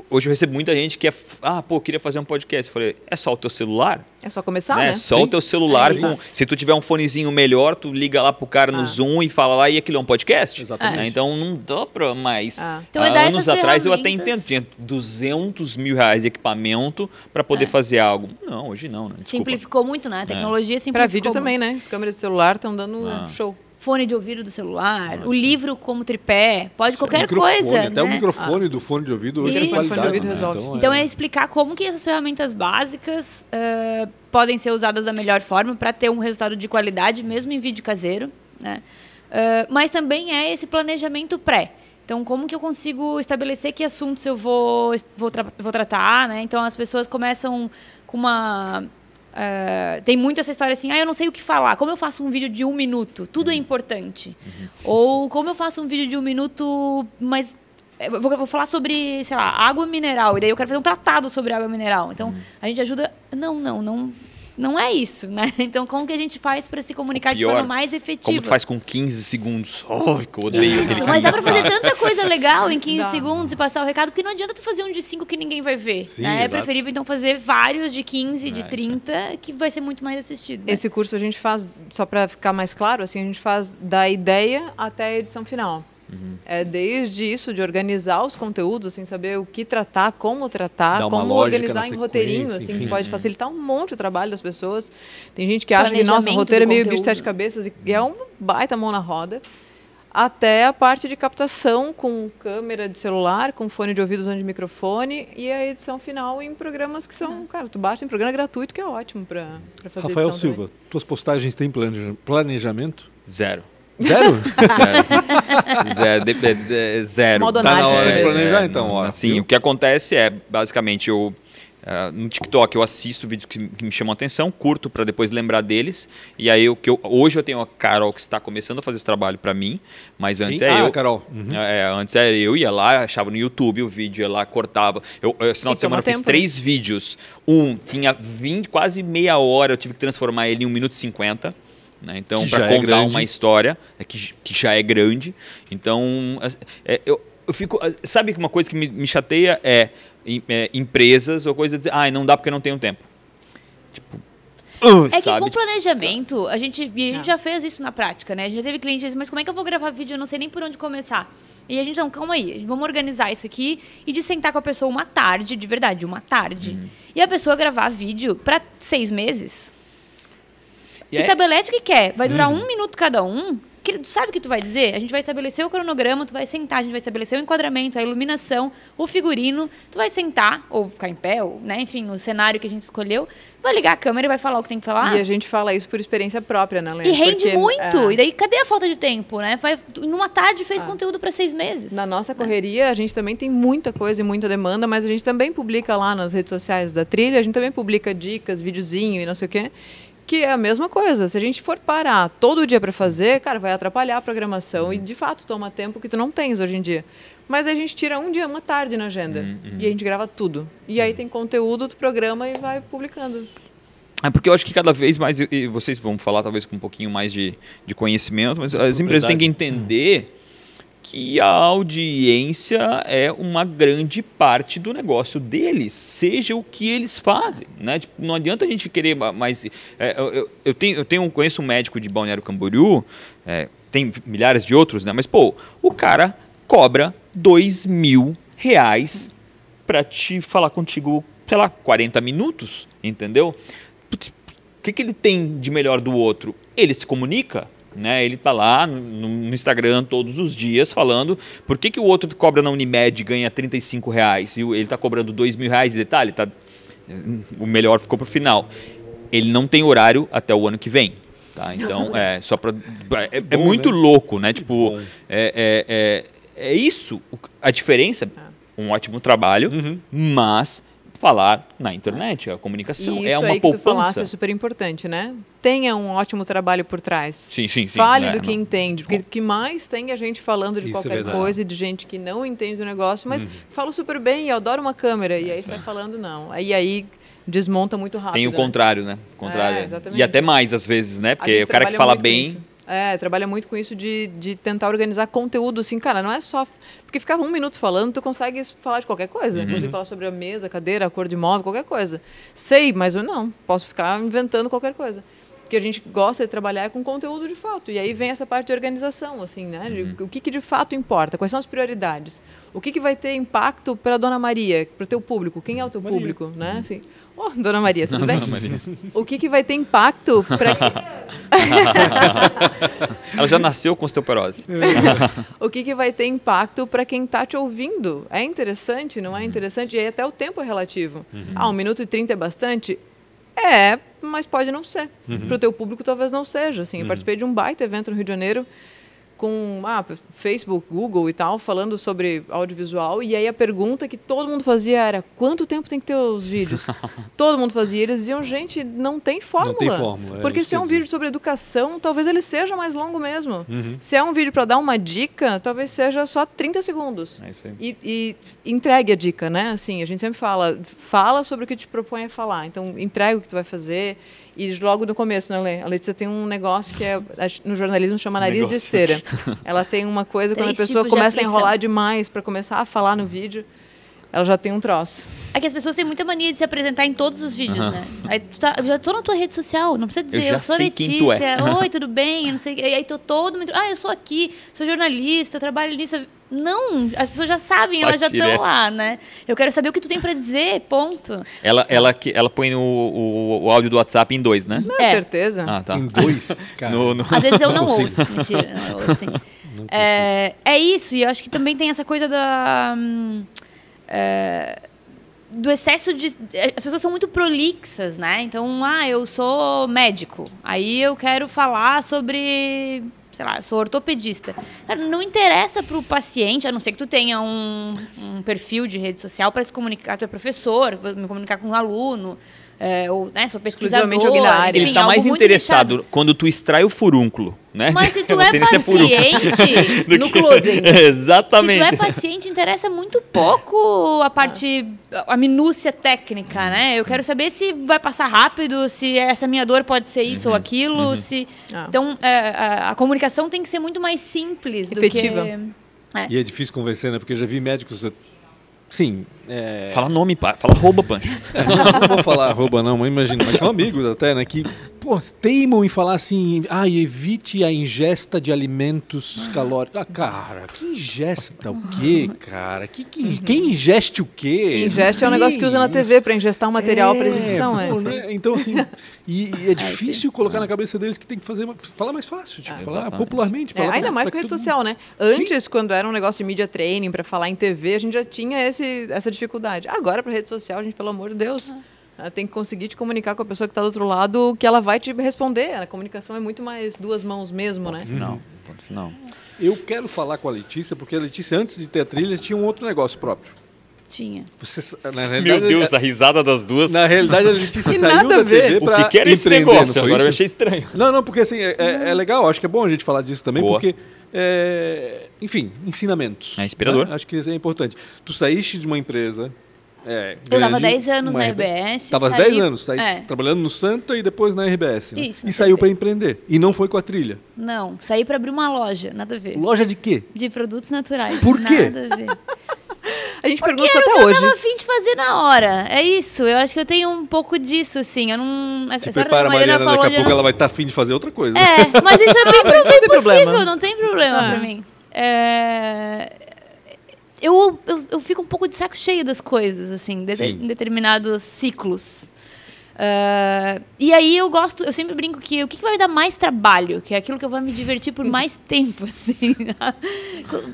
hoje eu recebo muita gente que é, ah, pô, queria fazer um podcast. Eu falei, é só o teu celular? É só começar, né? né? Só Sim. o teu celular. É com, se tu tiver um fonezinho melhor, tu liga lá pro cara no ah. Zoom e fala lá, e aquilo é um podcast? Exatamente. Né? Então não dá pra mais. Ah. Então, Há anos atrás eu até entendo, tinha 200 mil reais de equipamento para poder é. fazer algo. Não, hoje não, né? Simplificou muito, né? A tecnologia é. simplificou Pra vídeo muito. também, né? As câmeras de celular estão dando ah. show fone de ouvido do celular, o livro como tripé, pode qualquer coisa. Até né? o microfone ah. do fone de ouvido hoje é qualidade. Né? Então, então é... é... explicar como que essas ferramentas básicas uh, podem ser usadas da melhor forma para ter um resultado de qualidade, mesmo em vídeo caseiro. Né? Uh, mas também é esse planejamento pré. Então, como que eu consigo estabelecer que assuntos eu vou, vou, tra vou tratar? Né? Então, as pessoas começam com uma Uh, tem muito essa história assim, ah, eu não sei o que falar. Como eu faço um vídeo de um minuto? Tudo é uhum. importante. Uhum. Ou como eu faço um vídeo de um minuto, mas eu vou, vou, falar sobre, sei lá, água mineral. E daí eu quero fazer um tratado sobre água mineral. Então, uhum. a gente ajuda. Não, não, não não é isso, né? Então, como que a gente faz para se comunicar pior, de forma mais efetiva? Como faz com 15 segundos? Oh, que eu odeio isso, Mas dá para fazer tanta coisa legal em 15 dá. segundos e passar o recado que não adianta tu fazer um de 5 que ninguém vai ver. Sim, né? É preferível, então, fazer vários de 15, de é, 30, é. que vai ser muito mais assistido. Né? Esse curso a gente faz, só para ficar mais claro, assim, a gente faz da ideia até a edição final. Uhum. É desde isso, de organizar os conteúdos, assim, saber o que tratar, como tratar, como organizar em roteirinho, assim, enfim. que pode facilitar um monte o trabalho das pessoas. Tem gente que acha que, nossa, roteiro é meio bicho de sete cabeças e é um baita mão na roda. Até a parte de captação com câmera de celular, com fone de ouvido usando de microfone e a edição final em programas que são, cara, tu baixa em programa gratuito que é ótimo para fazer Rafael Silva, também. tuas postagens têm planejamento? Zero. Zero? zero. zero. De, de, de, zero. Modo tá na hora de planejar, então. Ó, assim, o que acontece é, basicamente, eu... Uh, no TikTok eu assisto vídeos que, que me chamam a atenção, curto para depois lembrar deles. E aí o que eu, hoje eu tenho a Carol que está começando a fazer esse trabalho para mim, mas antes Sim? é ah, eu. Carol. Uhum. É, antes era eu ia lá, achava no YouTube o vídeo, ia lá, cortava. Eu, eu final de semana eu fiz três vídeos. Um tinha 20, quase meia hora, eu tive que transformar ele em 1 minuto e 50. Né? Então, para é contar é uma história é que, que já é grande. Então, é, eu, eu fico. Sabe que uma coisa que me, me chateia é, é, empresas ou coisa de dizer, ah, não dá porque não tenho tempo. Tipo. Uh, é que sabe? com planejamento, a gente, e a gente já fez isso na prática, né? A gente já teve clientes, mas como é que eu vou gravar vídeo? Eu não sei nem por onde começar. E a gente, não, calma aí, vamos organizar isso aqui e de sentar com a pessoa uma tarde, de verdade, uma tarde. Uhum. E a pessoa gravar vídeo para seis meses. E Estabelece é... o que quer. Vai durar uhum. um minuto cada um. Que, sabe o que tu vai dizer? A gente vai estabelecer o cronograma, tu vai sentar, a gente vai estabelecer o enquadramento, a iluminação, o figurino. Tu vai sentar, ou ficar em pé, ou, né, enfim, o cenário que a gente escolheu. Vai ligar a câmera e vai falar o que tem que falar. E a gente fala isso por experiência própria, né, Lena? E rende Porque, muito. É... E daí, cadê a falta de tempo, né? Vai, numa tarde fez ah. conteúdo para seis meses. Na nossa correria, a gente também tem muita coisa e muita demanda, mas a gente também publica lá nas redes sociais da trilha, a gente também publica dicas, videozinho e não sei o quê que é a mesma coisa. Se a gente for parar todo dia para fazer, cara, vai atrapalhar a programação e de fato toma tempo que tu não tens hoje em dia. Mas a gente tira um dia, uma tarde na agenda uhum. e a gente grava tudo. E aí tem conteúdo do programa e vai publicando. É porque eu acho que cada vez mais, e vocês vão falar talvez com um pouquinho mais de, de conhecimento, mas as empresas têm que entender que a audiência é uma grande parte do negócio deles, seja o que eles fazem. Né? Tipo, não adianta a gente querer mais. É, eu, eu, tenho, eu tenho, conheço um médico de Balneário Camboriú, é, tem milhares de outros, né? mas pô, o cara cobra dois mil reais para te falar contigo, sei lá, 40 minutos, entendeu? O que, que ele tem de melhor do outro? Ele se comunica né? Ele está lá no, no, Instagram todos os dias falando por que, que o outro cobra na Unimed e ganha 35 reais e ele está cobrando 2 mil reais. Detalhe, tá, o melhor ficou para o final. Ele não tem horário até o ano que vem. Tá? Então, é só para. É, é, muito né? louco, né? Tipo, é, é, é, é, isso. A diferença, um ótimo trabalho, uhum. mas falar na internet, a comunicação Isso é uma aí poupança. que tu falasse é super importante, né? Tenha um ótimo trabalho por trás. Sim, sim, sim. Fale é, do que não. entende, porque o que mais tem é a gente falando de Isso qualquer é coisa e de gente que não entende do negócio, mas uhum. fala super bem e adora uma câmera e aí sai falando não. Aí aí desmonta muito rápido. Tem o né? contrário, né? O contrário. É, e até mais às vezes, né? Porque o cara que fala bem É, trabalha muito com isso de, de tentar organizar conteúdo, assim, cara, não é só. Porque ficava um minuto falando, tu consegue falar de qualquer coisa. Uhum. Inclusive falar sobre a mesa, a cadeira, a cor de móvel, qualquer coisa. Sei, mas eu não. Posso ficar inventando qualquer coisa que a gente gosta de trabalhar é com conteúdo de fato. E aí vem essa parte de organização, assim, né? Uhum. O que, que, de fato importa? Quais são as prioridades? O que, que vai ter impacto para a Dona Maria, para o teu público? Quem é o teu Maria. público, né? Uhum. Assim, oh, Dona Maria, tudo bem? Dona Maria. O que, que vai ter impacto para Ela já nasceu com osteoporose. o que, que vai ter impacto para quem está te ouvindo? É interessante, não é interessante? E aí até o tempo é relativo. Uhum. Ah, um minuto e trinta é bastante? É, mas pode não ser. Uhum. Para o teu público talvez não seja. Assim, eu uhum. participei de um baita evento no Rio de Janeiro com ah, Facebook, Google e tal, falando sobre audiovisual. E aí a pergunta que todo mundo fazia era: quanto tempo tem que ter os vídeos? todo mundo fazia. Eles diziam: gente, não tem fórmula. Não tem fórmula. É porque se é um vídeo sobre educação, talvez ele seja mais longo mesmo. Uhum. Se é um vídeo para dar uma dica, talvez seja só 30 segundos. É e, e, entregue a dica, né? Assim, a gente sempre fala: fala sobre o que te propõe a falar. Então, entrega o que tu vai fazer e logo no começo, né, Lê? A Letícia tem um negócio que é, no jornalismo chama nariz negócio. de cera. Ela tem uma coisa, quando a pessoa tipo começa a enrolar demais para começar a falar no vídeo, ela já tem um troço. É que as pessoas têm muita mania de se apresentar em todos os vídeos, uhum. né? Aí tu tá, eu já tô na tua rede social, não precisa dizer, eu, eu sou Letícia, é. oi, tudo bem? Não sei, e aí tô todo mundo, ah, eu sou aqui, sou jornalista, eu trabalho nisso. Não, as pessoas já sabem, elas já estão lá, né? Eu quero saber o que tu tem para dizer, ponto. Ela, ela, ela põe o, o, o, áudio do WhatsApp em dois, né? Com é. certeza. Ah, tá. Em dois, cara. No, no... Às vezes eu não, não ouço, mentira. Não ouço, assim. não é, é isso, e eu acho que também tem essa coisa da... Hum, é, do excesso de. As pessoas são muito prolixas, né? Então, ah, eu sou médico. Aí eu quero falar sobre sei lá, eu sou ortopedista. Cara, não interessa para o paciente, a não ser que tu tenha um, um perfil de rede social para se comunicar, tu é professor, me comunicar com um aluno, é, ou, né, sou pesquisador. Alguém área. Ele está mais interessado quando tu extrai o furúnculo, né? Mas se tu é paciente, no que... closet. Exatamente. Se tu é paciente, interessa muito pouco a parte, a minúcia técnica, né? Eu quero saber se vai passar rápido, se essa minha dor pode ser isso uhum. ou aquilo, uhum. se... Ah. Então, é, a, a, comunicação tem que ser muito mais simples Efetiva. do que... É. E é difícil convencer, né? Porque eu já vi médicos Sim. É... Fala nome, fala arroba, Pancho. não, não, vou falar arroba, não, mas imagina. Mas são amigos até, né? Que pô, teimam em falar assim, ah, evite a ingesta de alimentos calóricos. Ah, cara, que ingesta o quê, cara? Que, que, uhum. Quem ingeste o quê? Ingeste é um negócio que usa na TV para ingestar um material é, para exibição, é. Né? Então, assim, e, e é difícil é, colocar na cabeça deles que tem que fazer, falar mais fácil, tipo, ah, falar popularmente. Falar é, ainda mais com rede social, né? Antes, sim. quando era um negócio de media training para falar em TV, a gente já tinha esse, essa dificuldade. Agora, para rede social, a gente, pelo amor de Deus... Ah ela tem que conseguir te comunicar com a pessoa que está do outro lado, que ela vai te responder. A comunicação é muito mais duas mãos mesmo, ponto né? Final. Ponto final. Eu quero falar com a Letícia, porque a Letícia, antes de ter a trilha, tinha um outro negócio próprio. Tinha. Você, Meu Deus, a risada das duas. Na realidade, a Letícia saiu da TV para O que, era esse negócio? Agora isso? eu achei estranho. Não, não, porque assim, é, é, é, legal, acho que é bom a gente falar disso também, Boa. porque, é, enfim, ensinamentos. É inspirador. Né? Acho que isso é importante. Tu saíste de uma empresa é, eu estava 10 anos na RBS. Estava 10 anos, saí, é. trabalhando no Santa e depois na RBS. Né? Isso, e saiu para empreender. E não foi com a trilha. Não, saí para abrir uma loja, nada a ver. Loja de quê? De produtos naturais. Por quê? Nada a ver. A gente Porque pergunta isso até hoje. Eu tava afim de fazer na hora. É isso. Eu acho que eu tenho um pouco disso, assim. Eu não. A Se prepara, a Mariana, falou, daqui a pouco não... ela vai estar afim de fazer outra coisa. É, mas isso é bem, bem possível, problema. não tem problema ah. pra mim. É eu, eu, eu, fico um pouco de saco cheio das coisas, assim, de, em determinados ciclos. Uh, e aí eu gosto, eu sempre brinco que o que, que vai me dar mais trabalho, que é aquilo que eu vou me divertir por mais tempo, assim,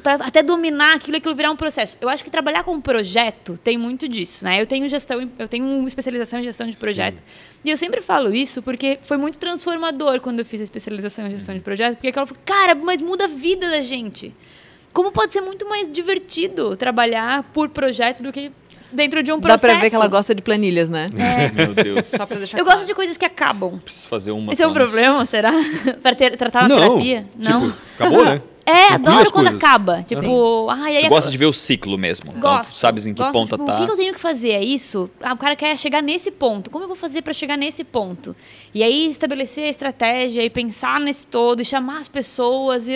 para até dominar aquilo, aquilo virar um processo. Eu acho que trabalhar com um projeto tem muito disso, né? Eu tenho gestão, eu tenho uma especialização em gestão de projeto. Sim. E eu sempre falo isso porque foi muito transformador quando eu fiz a especialização em gestão de projeto, porque aquela falou, cara, mas muda a vida da gente como pode ser muito mais divertido trabalhar por projeto do que dentro de um processo. Dá pra ver que ela gosta de planilhas, né? É. Meu Deus. Só pra deixar Eu claro. gosto de coisas que acabam. Preciso fazer uma. Esse é um problema, será? pra ter, tratar na terapia? Tipo, Não. acabou, né? É, adoro quando coisas. acaba. Tipo, uhum. ai, aí tu gosta de ver o ciclo mesmo. Gosto, então, tu sabes em que gosto, ponta tipo, tá. O que, que eu tenho que fazer? É isso? Ah, o cara quer chegar nesse ponto. Como eu vou fazer para chegar nesse ponto? E aí estabelecer a estratégia e pensar nesse todo e chamar as pessoas e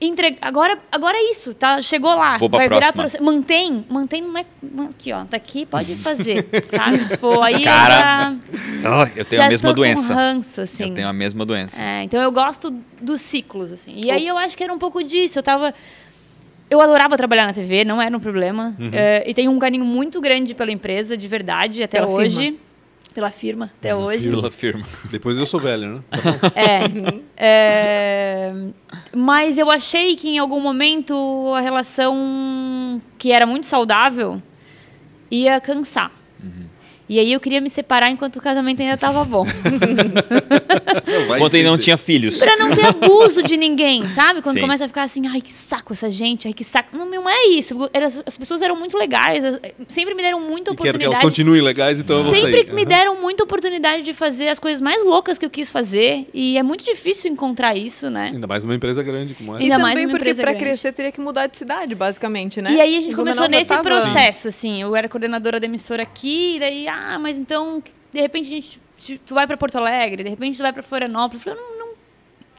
Entre... Agora, agora é isso, tá? Chegou lá. Vou pra vai próxima. virar pro... Mantém, mantém, não é. Aqui, ó. Tá aqui, pode fazer. sabe? Pô, aí Cara, eu, já... eu tenho já a mesma tô doença. Com ranço, assim. Eu tenho a mesma doença. É, então eu gosto dos ciclos, assim. E aí eu acho que era um pouco disso. Eu tava. Eu adorava trabalhar na TV, não era um problema. Uhum. É, e tenho um carinho muito grande pela empresa, de verdade, até pela hoje. Firma. Pela firma, até pela hoje. Pela firma. Depois eu sou velho, né? é, é. Mas eu achei que em algum momento a relação que era muito saudável ia cansar. E aí eu queria me separar enquanto o casamento ainda estava bom. Enquanto ainda não tinha filhos. Pra não ter abuso de ninguém, sabe? Quando Sim. começa a ficar assim, ai, que saco essa gente, ai, que saco. Não, não é isso. As pessoas eram muito legais, sempre me deram muita oportunidade. quero que elas continuem legais, então eu vou Sempre sair. me deram muita oportunidade de fazer as coisas mais loucas que eu quis fazer. E é muito difícil encontrar isso, né? Ainda mais uma empresa grande como essa. E ainda também mais uma porque para crescer teria que mudar de cidade, basicamente, né? E aí a gente começou nesse tava... processo, assim. Eu era coordenadora da emissora aqui, e daí, ah, mas então de repente a gente, tu vai para Porto Alegre, de repente tu vai para Florianópolis. Eu falei, não, não,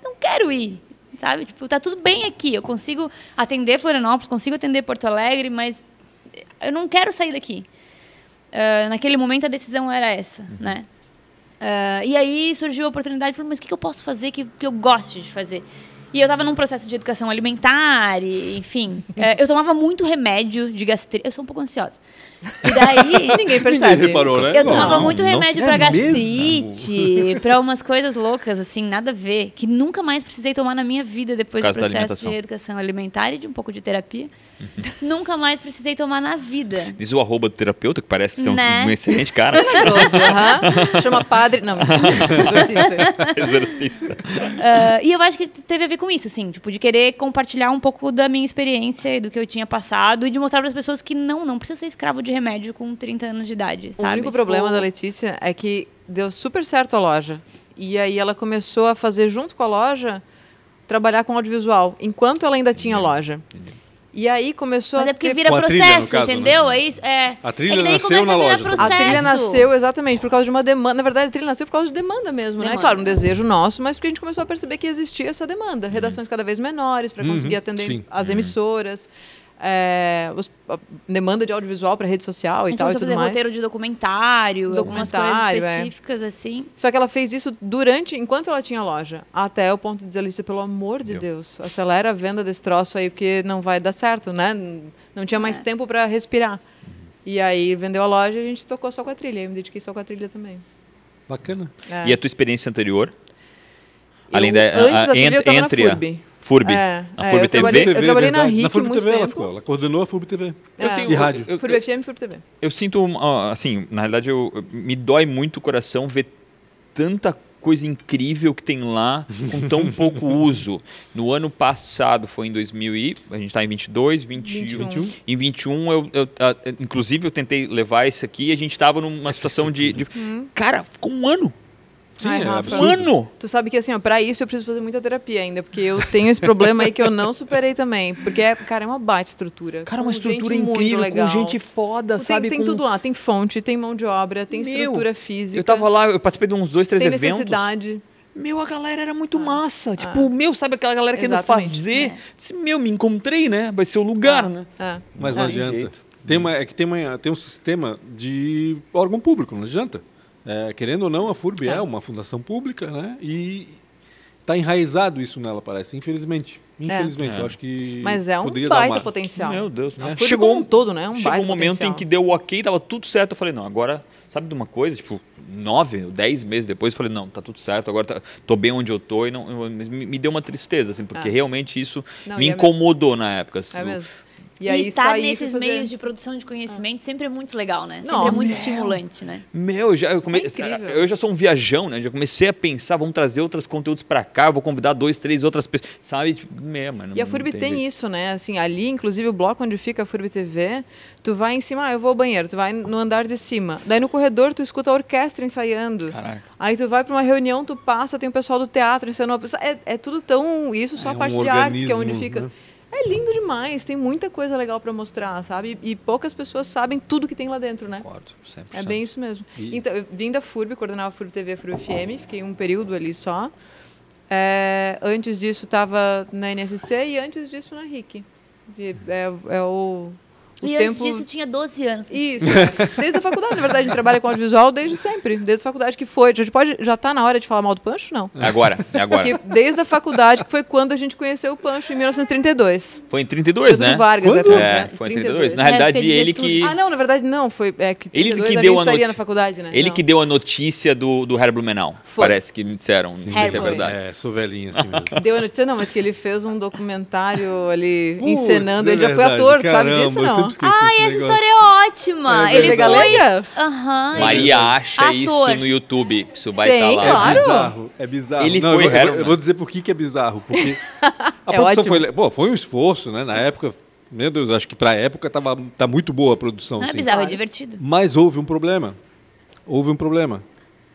não quero ir, sabe? Tipo, tá tudo bem aqui, eu consigo atender Florianópolis, consigo atender Porto Alegre, mas eu não quero sair daqui. Uh, naquele momento a decisão era essa, uhum. né? Uh, e aí surgiu a oportunidade, falei, mas o que, que eu posso fazer que, que eu goste de fazer? E eu estava num processo de educação alimentar, e, enfim. É, eu tomava muito remédio de gastrite. Eu sou um pouco ansiosa. E daí. Ninguém percebe. Ninguém reparou, né? Eu tomava não, muito remédio para é gastrite, para umas coisas loucas, assim, nada a ver. Que nunca mais precisei tomar na minha vida depois do processo de educação alimentar e de um pouco de terapia. Uhum. nunca mais precisei tomar na vida. Diz o arroba do terapeuta, que parece ser né? um, um, excelente cara. Uhum. Chama padre. Não, exorcista. exorcista. Uh, e eu acho que teve a ver com isso, assim, tipo, de querer compartilhar um pouco da minha experiência e do que eu tinha passado e de mostrar para as pessoas que não, não precisa ser escravo de remédio com 30 anos de idade, sabe? O único tipo... problema da Letícia é que deu super certo a loja. E aí ela começou a fazer junto com a loja trabalhar com audiovisual, enquanto ela ainda tinha loja. E aí começou Mas a é porque ter... vira processo, trilha, caso, entendeu? Né? É isso. É. A trilha é nasceu na loja. Processo. A trilha nasceu exatamente por causa de uma demanda. Na verdade, a trilha nasceu por causa de demanda mesmo, demanda. né? Claro, um desejo nosso, mas porque a gente começou a perceber que existia essa demanda. Redações uhum. cada vez menores para conseguir uhum. atender Sim. as uhum. É, os, demanda de audiovisual para rede social e tal e tudo fazer mais. roteiro de documentário, documentário algumas coisas é. específicas é. assim. Só que ela fez isso durante, enquanto ela tinha loja, até o ponto de dizer, Alicia, pelo amor de Meu. Deus, acelera a venda desse troço aí porque não vai dar certo, né? Não tinha mais é. tempo para respirar. E aí vendeu a loja e a gente tocou só com a trilha. Eu me dediquei só com a trilha também. Bacana. É. E a tua experiência anterior? Eu, Além da, antes a, da trilha, eu tava entre na FURB. FURB. É, a FURB é, eu TV. Trabalhei, eu trabalhei na RIC na FURB muito TV tempo. ela ficou. Ela coordenou a FURB TV. É. Eu tenho, e rádio. Eu, FURB FM e FURB TV. Eu sinto, assim, na realidade, eu, me dói muito o coração ver tanta coisa incrível que tem lá com tão pouco uso. No ano passado, foi em 2000 e... A gente está em 22, 21. 21. Em 21, eu, eu, eu, inclusive, eu tentei levar esse aqui e a gente estava numa situação de... de hum. Cara, ficou um ano Sim, Ai, é Rafa, Mano! Tu sabe que assim, ó, pra isso eu preciso fazer muita terapia ainda, porque eu tenho esse problema aí que eu não superei também. Porque, é, cara, é uma baita estrutura. Cara, uma estrutura incrível, legal. com gente foda, tem, sabe? Tem com... tudo lá, tem fonte, tem mão de obra, tem Meu, estrutura física. Eu tava lá, eu participei de uns dois, três tem eventos. necessidade. Meu, a galera era muito ah, massa. Ah, tipo, meu, sabe aquela galera querendo fazer? É. Disse, meu, me encontrei, né? Vai ser o lugar, ah, né? Ah. Mas não adianta. Tem uma, é que tem, uma, tem um sistema de órgão público, não adianta. É, querendo ou não, a FURB é. é uma fundação pública, né? E está enraizado isso nela, parece, infelizmente. Infelizmente, é. eu acho que. Mas é um baita uma... potencial. Meu Deus. Né? Chegou um todo, né? Um chegou um momento potencial. em que deu o ok, tava tudo certo. Eu falei, não, agora, sabe de uma coisa? Tipo, nove, dez meses depois, eu falei, não, tá tudo certo, agora tá, tô bem onde eu tô. E não, me, me deu uma tristeza, assim, porque é. realmente isso não, me é incomodou mesmo. na época. Assim, é mesmo. E E, e estar nesses fazer... meios de produção de conhecimento ah. sempre é muito legal, né? Sempre Nossa. é muito estimulante, né? Meu, já, eu, come... é eu já sou um viajão, né? Já comecei a pensar, vamos trazer outros conteúdos para cá, vou convidar dois, três outras pessoas, sabe? Tipo, mesmo, e a FURB tem, tem isso, né? Assim, ali, inclusive, o bloco onde fica a FURB TV, tu vai em cima, ah, eu vou ao banheiro, tu vai no andar de cima. Daí no corredor tu escuta a orquestra ensaiando. Caraca. Aí tu vai para uma reunião, tu passa, tem o pessoal do teatro ensinando. É, é tudo tão. Isso só é a parte um de artes, que é onde fica. Né? É lindo demais, tem muita coisa legal para mostrar, sabe? E poucas pessoas sabem tudo que tem lá dentro, né? Concordo, 100%. É bem isso mesmo. E... Então, eu vim da FURB, coordenava a FURB TV a FURB FM, fiquei um período ali só. É, antes disso estava na NSC e antes disso na RIC. É, é o o e tempo... antes disso tinha 12 anos. Isso. Desde a faculdade, na verdade, a gente trabalha com audiovisual desde sempre. Desde a faculdade que foi. A gente pode. Já está na hora de falar mal do Pancho? Não. É agora, é agora. Porque desde a faculdade, que foi quando a gente conheceu o Pancho, em 1932. Foi em 32, foi né? Vargas, quando? É, foi em 32. Na realidade, é, ele que. Ah, não, na verdade não. Foi. É, que ele que deu a notícia. na faculdade, né? Ele não. que deu a notícia do, do Herbert Blumenau. Foi. Parece que me disseram. Não sei se é verdade. É, sou velhinho assim mesmo. Deu a notícia, não, mas que ele fez um documentário ali Putz, encenando. É ele já foi ator, Caramba, sabe disso, não? Ah, essa história é ótima. É, ele foi... Galega? Uhum, Maria acha ator. isso no YouTube. Isso vai estar tá lá. Claro. É bizarro. É bizarro. Ele Não, foi eu, vou, eu vou dizer por que, que é bizarro. Porque a é produção ótimo. foi. Bom, foi um esforço, né? Na época. Meu Deus, acho que para a época tava, tá muito boa a produção. Não é bizarro, é divertido. Mas houve um problema. Houve um problema.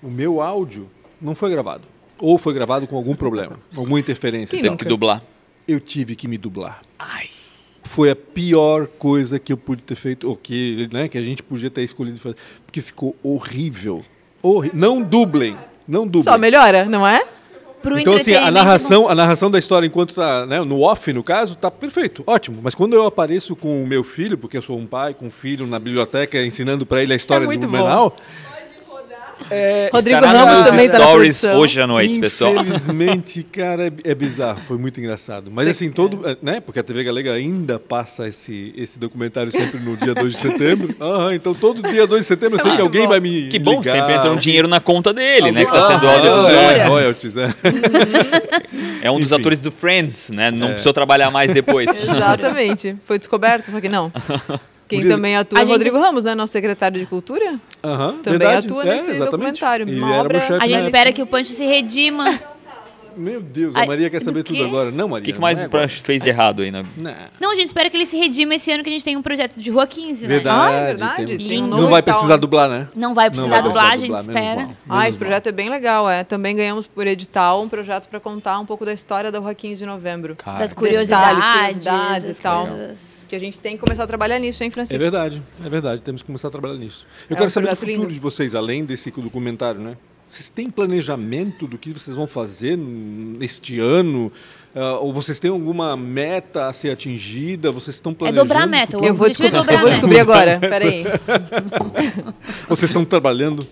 O meu áudio não foi gravado. Ou foi gravado com algum problema, alguma interferência. Teve que dublar. Eu tive que me dublar. Ai foi a pior coisa que eu pude ter feito, ou que, né, que a gente podia ter escolhido fazer, porque ficou horrível. Horri não dublem, não dublem. Só melhora, não é? Pro então assim, a narração, a narração da história enquanto tá, né, no off, no caso, tá perfeito, ótimo. Mas quando eu apareço com o meu filho, porque eu sou um pai com um filho na biblioteca ensinando para ele a história é de Blumenau, bom é, Rodrigo Ramos também está stories hoje à noite, pessoal. Infelizmente, cara, é, é, bizarro. Foi muito engraçado. Mas assim, todo, é, né? Porque a TV Galega ainda passa esse, esse documentário sempre no dia 2 de setembro. Ah, então todo dia 2 de setembro eu sei que alguém bom. vai me Que bom, ligar. sempre entra um dinheiro na conta dele, Algum... né? Que está sendo ah, audiovisual. É, royalties, é. é um dos Enfim. atores do Friends, né? Não é. precisou trabalhar mais depois. Exatamente. Foi descoberto, só que não. Quem também atua é o Rodrigo gente... Ramos, né? Nosso secretário de Cultura. Uhum, também verdade. atua é, nesse exatamente. documentário. Uma obra... A gente espera que o Pancho se redima. Meu Deus, a Maria quer saber tudo agora. Não, Maria. O que, que mais é o Pancho fez de errado aí? Né? Não. não, a gente espera que ele se redima esse ano que a gente tem um projeto de Rua 15, né? Verdade, ah, é verdade. Lindo. Não vai precisar dublar, né? Não vai precisar não vai dublar, a gente dublar, espera. Mal, ah, esse projeto mal. é bem legal, é. Também ganhamos por edital um projeto para contar um pouco da história da Rua 15 de novembro. Cara. Das curiosidades, curiosidades e tal. Coisas que a gente tem que começar a trabalhar nisso, hein, Francisco? É verdade, é verdade. Temos que começar a trabalhar nisso. Eu é quero saber do futuro lindo. de vocês, além desse documentário, né? Vocês têm planejamento do que vocês vão fazer neste ano? Uh, ou vocês têm alguma meta a ser atingida? Vocês estão planejando? É dobrar a meta. Eu vou, descobrir, eu vou descobrir agora. Peraí. vocês estão trabalhando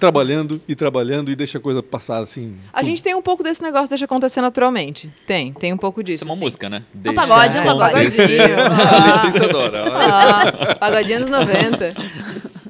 trabalhando e trabalhando e deixa a coisa passar assim. A gente tem um pouco desse negócio, deixa acontecer naturalmente. Tem, tem um pouco disso. Isso é uma sim. música, né? Deixa um pagode, é um. Pagodinho. a Letícia adora. Ah, pagodinho anos 90.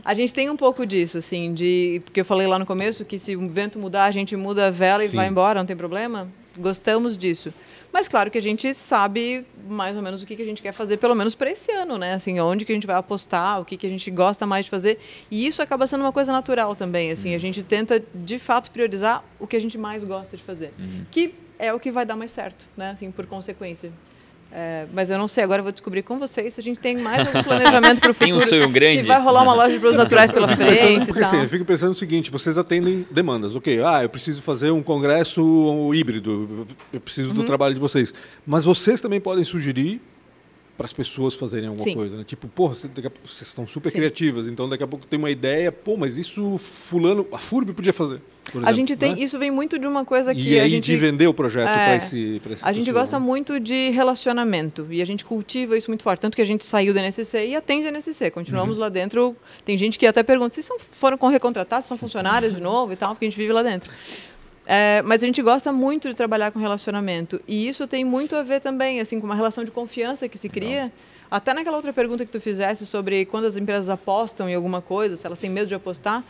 A gente tem um pouco disso, assim, de. Porque eu falei lá no começo que se o vento mudar, a gente muda a vela sim. e vai embora, não tem problema. Gostamos disso. Mas claro que a gente sabe mais ou menos o que, que a gente quer fazer, pelo menos para esse ano, né? Assim, onde que a gente vai apostar, o que, que a gente gosta mais de fazer. E isso acaba sendo uma coisa natural também. Assim, uhum. a gente tenta de fato priorizar o que a gente mais gosta de fazer, uhum. que é o que vai dar mais certo, né? Assim, por consequência. É, mas eu não sei, agora eu vou descobrir com vocês se a gente tem mais algum planejamento para o futuro. Tem um sonho grande. Se vai rolar uma loja de produtos naturais pela frente. Porque assim, eu fico pensando o seguinte: vocês atendem demandas. Ok, ah, eu preciso fazer um congresso híbrido, eu preciso uhum. do trabalho de vocês. Mas vocês também podem sugerir para as pessoas fazerem alguma Sim. coisa, né? Tipo, porra, vocês estão super Sim. criativas, então daqui a pouco tem uma ideia, pô, mas isso fulano, a FURB podia fazer. Exemplo, a gente tem, né? isso vem muito de uma coisa que e a aí gente de vender o projeto é, para esse, esse A gente pessoa, gosta né? muito de relacionamento e a gente cultiva isso muito forte, tanto que a gente saiu da NSC e atende a NSC, continuamos uhum. lá dentro. Tem gente que até pergunta se foram recontratados, são funcionários de novo e tal, porque a gente vive lá dentro. É, mas a gente gosta muito de trabalhar com relacionamento e isso tem muito a ver também assim com uma relação de confiança que se cria. Não até naquela outra pergunta que tu fizesse sobre quando as empresas apostam em alguma coisa, se elas têm medo de apostar,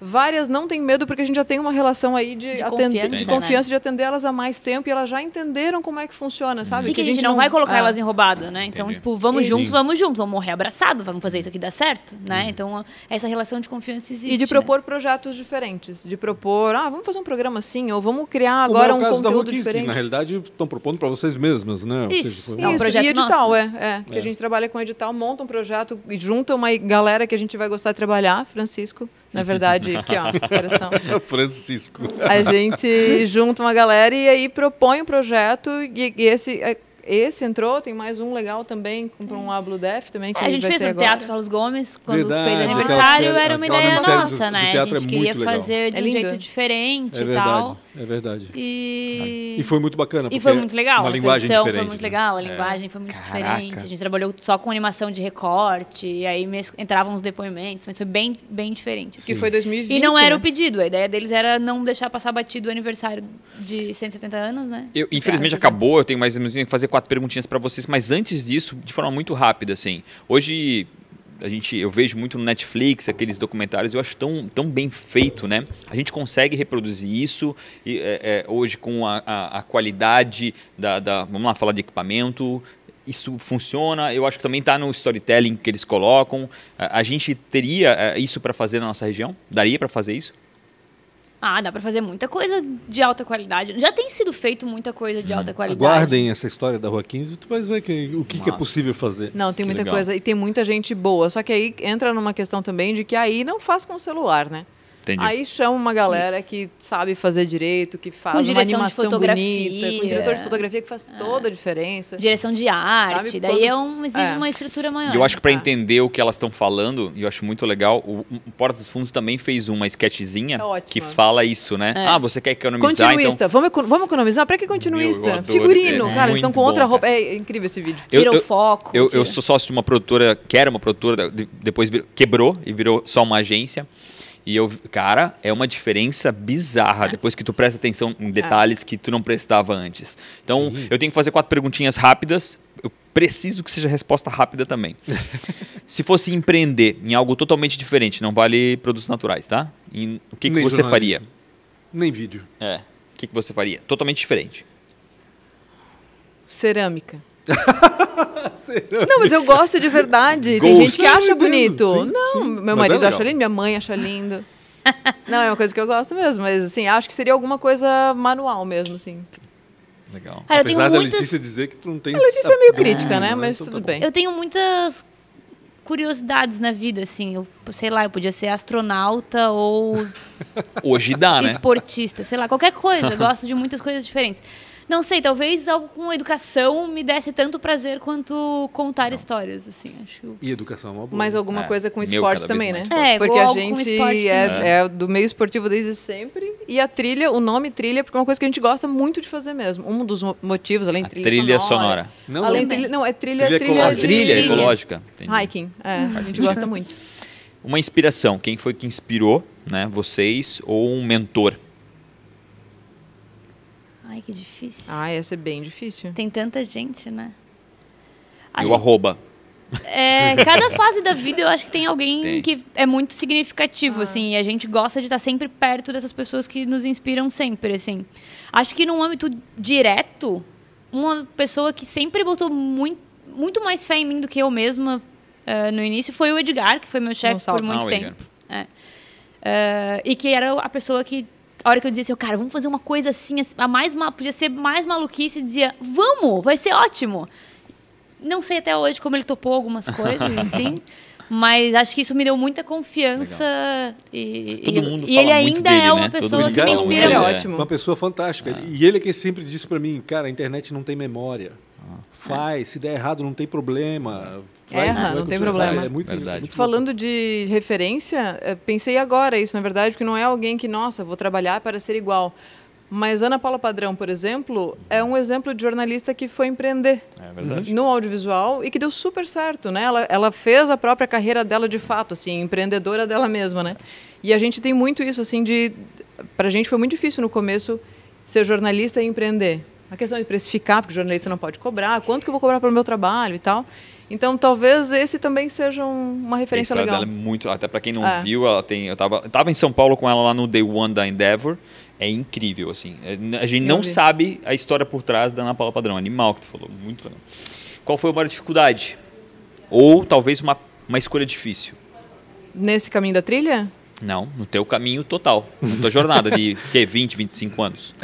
Várias não têm medo porque a gente já tem uma relação aí de, De atender, confiança, de, né? confiança de atender elas há mais tempo e elas já entenderam como é que funciona, sabe? E que a gente não vai colocar é. elas em roubada, né? Então, Entendi. tipo, vamos juntos, vamos juntos, vamos morrer abraçado, vamos fazer isso aqui dar certo, né? Então, essa relação de confiança existe. E de né? propor projetos diferentes. De propor, ah, vamos fazer um programa assim, ou vamos criar Como agora é o um conteúdo Rookies, que diferente. na realidade estão propondo para vocês mesmas, né? Isso. seja, foi- É um Isso, projeto e edital, nosso. é, é. Que a gente trabalha com edital, monta um projeto e junta uma galera que a gente vai gostar de trabalhar, Francisco, na verdade, aqui ó, coração. Francisco. A gente junta uma galera e aí propõe um projeto e, e esse, é, esse entrou, tem mais um legal também, com um Ablo Def também, que É, a gente vai fez ser no agora. Teatro Carlos Gomes, quando Verdade, fez aniversário, série- era uma ideia do- nossa, do né? A teatro é gente muito queria legal. fazer de É um jeito diferente É e tal. é verdade. E... E foi muito bacana. E foi muito legal. Uma a linguagem produção diferente. foi muito né? legal, a linguagem foi muito Caraca. diferente. A gente trabalhou só com animação de recorte, e aí mes- entravam os depoimentos, mas foi bem, bem diferente. Que foi 2020, E não era né? o pedido, a ideia deles era não deixar passar batido o aniversário de 170 anos, né? Eu, infelizmente acabou, eu tenho mais eu tenho que fazer quatro perguntinhas para vocês, mas antes disso, de forma muito rápida, assim. Hoje a gente, eu vejo muito no Netflix aqueles documentários, eu acho tão, tão bem feito, né? A gente consegue reproduzir isso e, é, é, hoje com a, a, a qualidade da, da, vamos lá falar de equipamento. Isso funciona, eu acho que também está no storytelling que eles colocam. A, gente teria é, isso para fazer na nossa região? Daria para fazer isso? Ah, dá pra fazer muita coisa de alta qualidade. Já tem sido feito muita coisa de alta qualidade. Aguardem essa história da Rua 15 e tu vais ver que, o que, que é possível fazer. Não, tem Que muita legal. coisa. E tem muita gente boa. Só que aí entra numa questão também de que aí não faz com o celular, né? Entendi. Aí chama uma galera Isso. que sabe fazer direito, que faz Com uma direção de animação fotografia. bonita, com diretor de fotografia que faz toda a diferença. Direção de arte, Sabe daí quando- é um, exige É. uma estrutura maior. E eu acho que para Ah. entender o que elas estão falando, e eu acho muito legal, o, o Porta dos Fundos também fez uma sketchzinha É que fala isso, né? É. Ah, você quer economizar, Continuista. então... Vamos, vamos economizar? Pra que continuista? Eu. Figurino. É cara, eles estão com outra bom, roupa. cara. É incrível esse vídeo. Tira Eu- o eu- foco. Eu, tira- eu sou sócio de uma produtora, que era uma produtora, de- depois virou- quebrou e virou só uma agência. E eu, cara, é uma diferença bizarra depois que tu presta atenção em detalhes que tu não prestava antes. Então, eu tenho que fazer quatro perguntinhas rápidas. Eu preciso que seja resposta rápida também. Se fosse empreender em algo totalmente diferente, não vale produtos naturais, tá? Em- o que, que você faria? Nem vídeo. É. O que, que você faria? Totalmente diferente. Cerâmica. Não, mas eu gosto de verdade. Tem gente que acha bonito. Sim, não, sim. meu Mas marido é acha lindo, minha mãe acha lindo. Não, é uma coisa que eu gosto mesmo, mas assim, acho que seria alguma coisa manual mesmo, assim. Legal. Cara, eu tenho Apesar da muitas. Letícia dizer que tu não tem... A Letícia é meio crítica, né? Mas então tá tudo bom. bem. Eu tenho muitas curiosidades na vida, assim. Eu, sei lá, eu podia ser astronauta ou Hoje dá, né? esportista, sei lá, qualquer coisa. Eu gosto de muitas coisas diferentes. Não sei, talvez algo com educação me desse tanto prazer quanto contar histórias, assim, acho. E educação é uma boa. Mais alguma É, coisa com meu esporte vez também, né? É, porque a com gente esporte é, é do meio esportivo desde sempre. E a trilha, o nome trilha, porque é uma coisa que a gente gosta muito de fazer mesmo. Um dos mo- motivos, além de A trilha, trilha sonora. sonora. Não, além não. trilha, não, é trilha, Trilha trilha, ecológica. Trilha ecológica. Entendi. Hiking, é, a gente gosta muito. Uma inspiração, quem foi que inspirou, né, vocês ou um mentor? Ai, que difícil. Ah, ia ser bem difícil. Tem tanta gente, né? A E o gente- arroba. É, cada fase da vida eu acho que tem alguém Tem. que é muito significativo, assim, e a gente gosta de estar sempre perto dessas pessoas que nos inspiram sempre, assim. Acho que num âmbito direto, uma pessoa que sempre botou muito, muito mais fé em mim do que eu mesma eh, no início foi o Edgar, que foi meu chefe por muito Ah, o tempo. É. Eh, e que era a pessoa que, a hora que eu dizia assim, cara, vamos fazer uma coisa assim, a mais ma- podia ser mais maluquice, dizia, vamos, vai ser ótimo. Não sei até hoje como ele topou algumas coisas, assim. Mas acho que isso me deu muita confiança. E, Todo e- mundo e fala ele ainda dele, é uma né? Pessoa que me inspira. Ele é ótimo. Uma pessoa fantástica. E ele é que sempre disse pra mim, cara, a internet não tem memória. Faz, se der errado não tem problema. Erra, não tem problema. É muito, Verdade. muito Falando de referência, eh, pensei agora isso, na verdade, porque não é alguém que, nossa, vou trabalhar para ser igual. Mas Ana Paula Padrão, por exemplo, é um exemplo de jornalista que foi empreender É no audiovisual e que deu super certo, né? Ela, ela fez a própria carreira dela de fato, assim, empreendedora dela mesma, né? E a gente tem muito isso, assim, de... Pra gente foi muito difícil no começo ser jornalista e empreender. A questão de precificar, porque o jornalista não pode cobrar, quanto que eu vou cobrar pelo meu trabalho e tal. Então, talvez esse também seja um, uma referência a legal. Dela é muito, até para quem não é. viu, ela tem, eu tava, eu tava em São Paulo com ela lá no Day One da Endeavor. É incrível, assim. É, a gente eu não vi. sabe a história por trás da Ana Paula Padrão. Animal que tu falou, muito legal. Qual foi a maior dificuldade? Ou talvez uma, uma escolha difícil? Nesse caminho da trilha? Não, no teu caminho total. Na tua jornada de que, 20, 25 anos.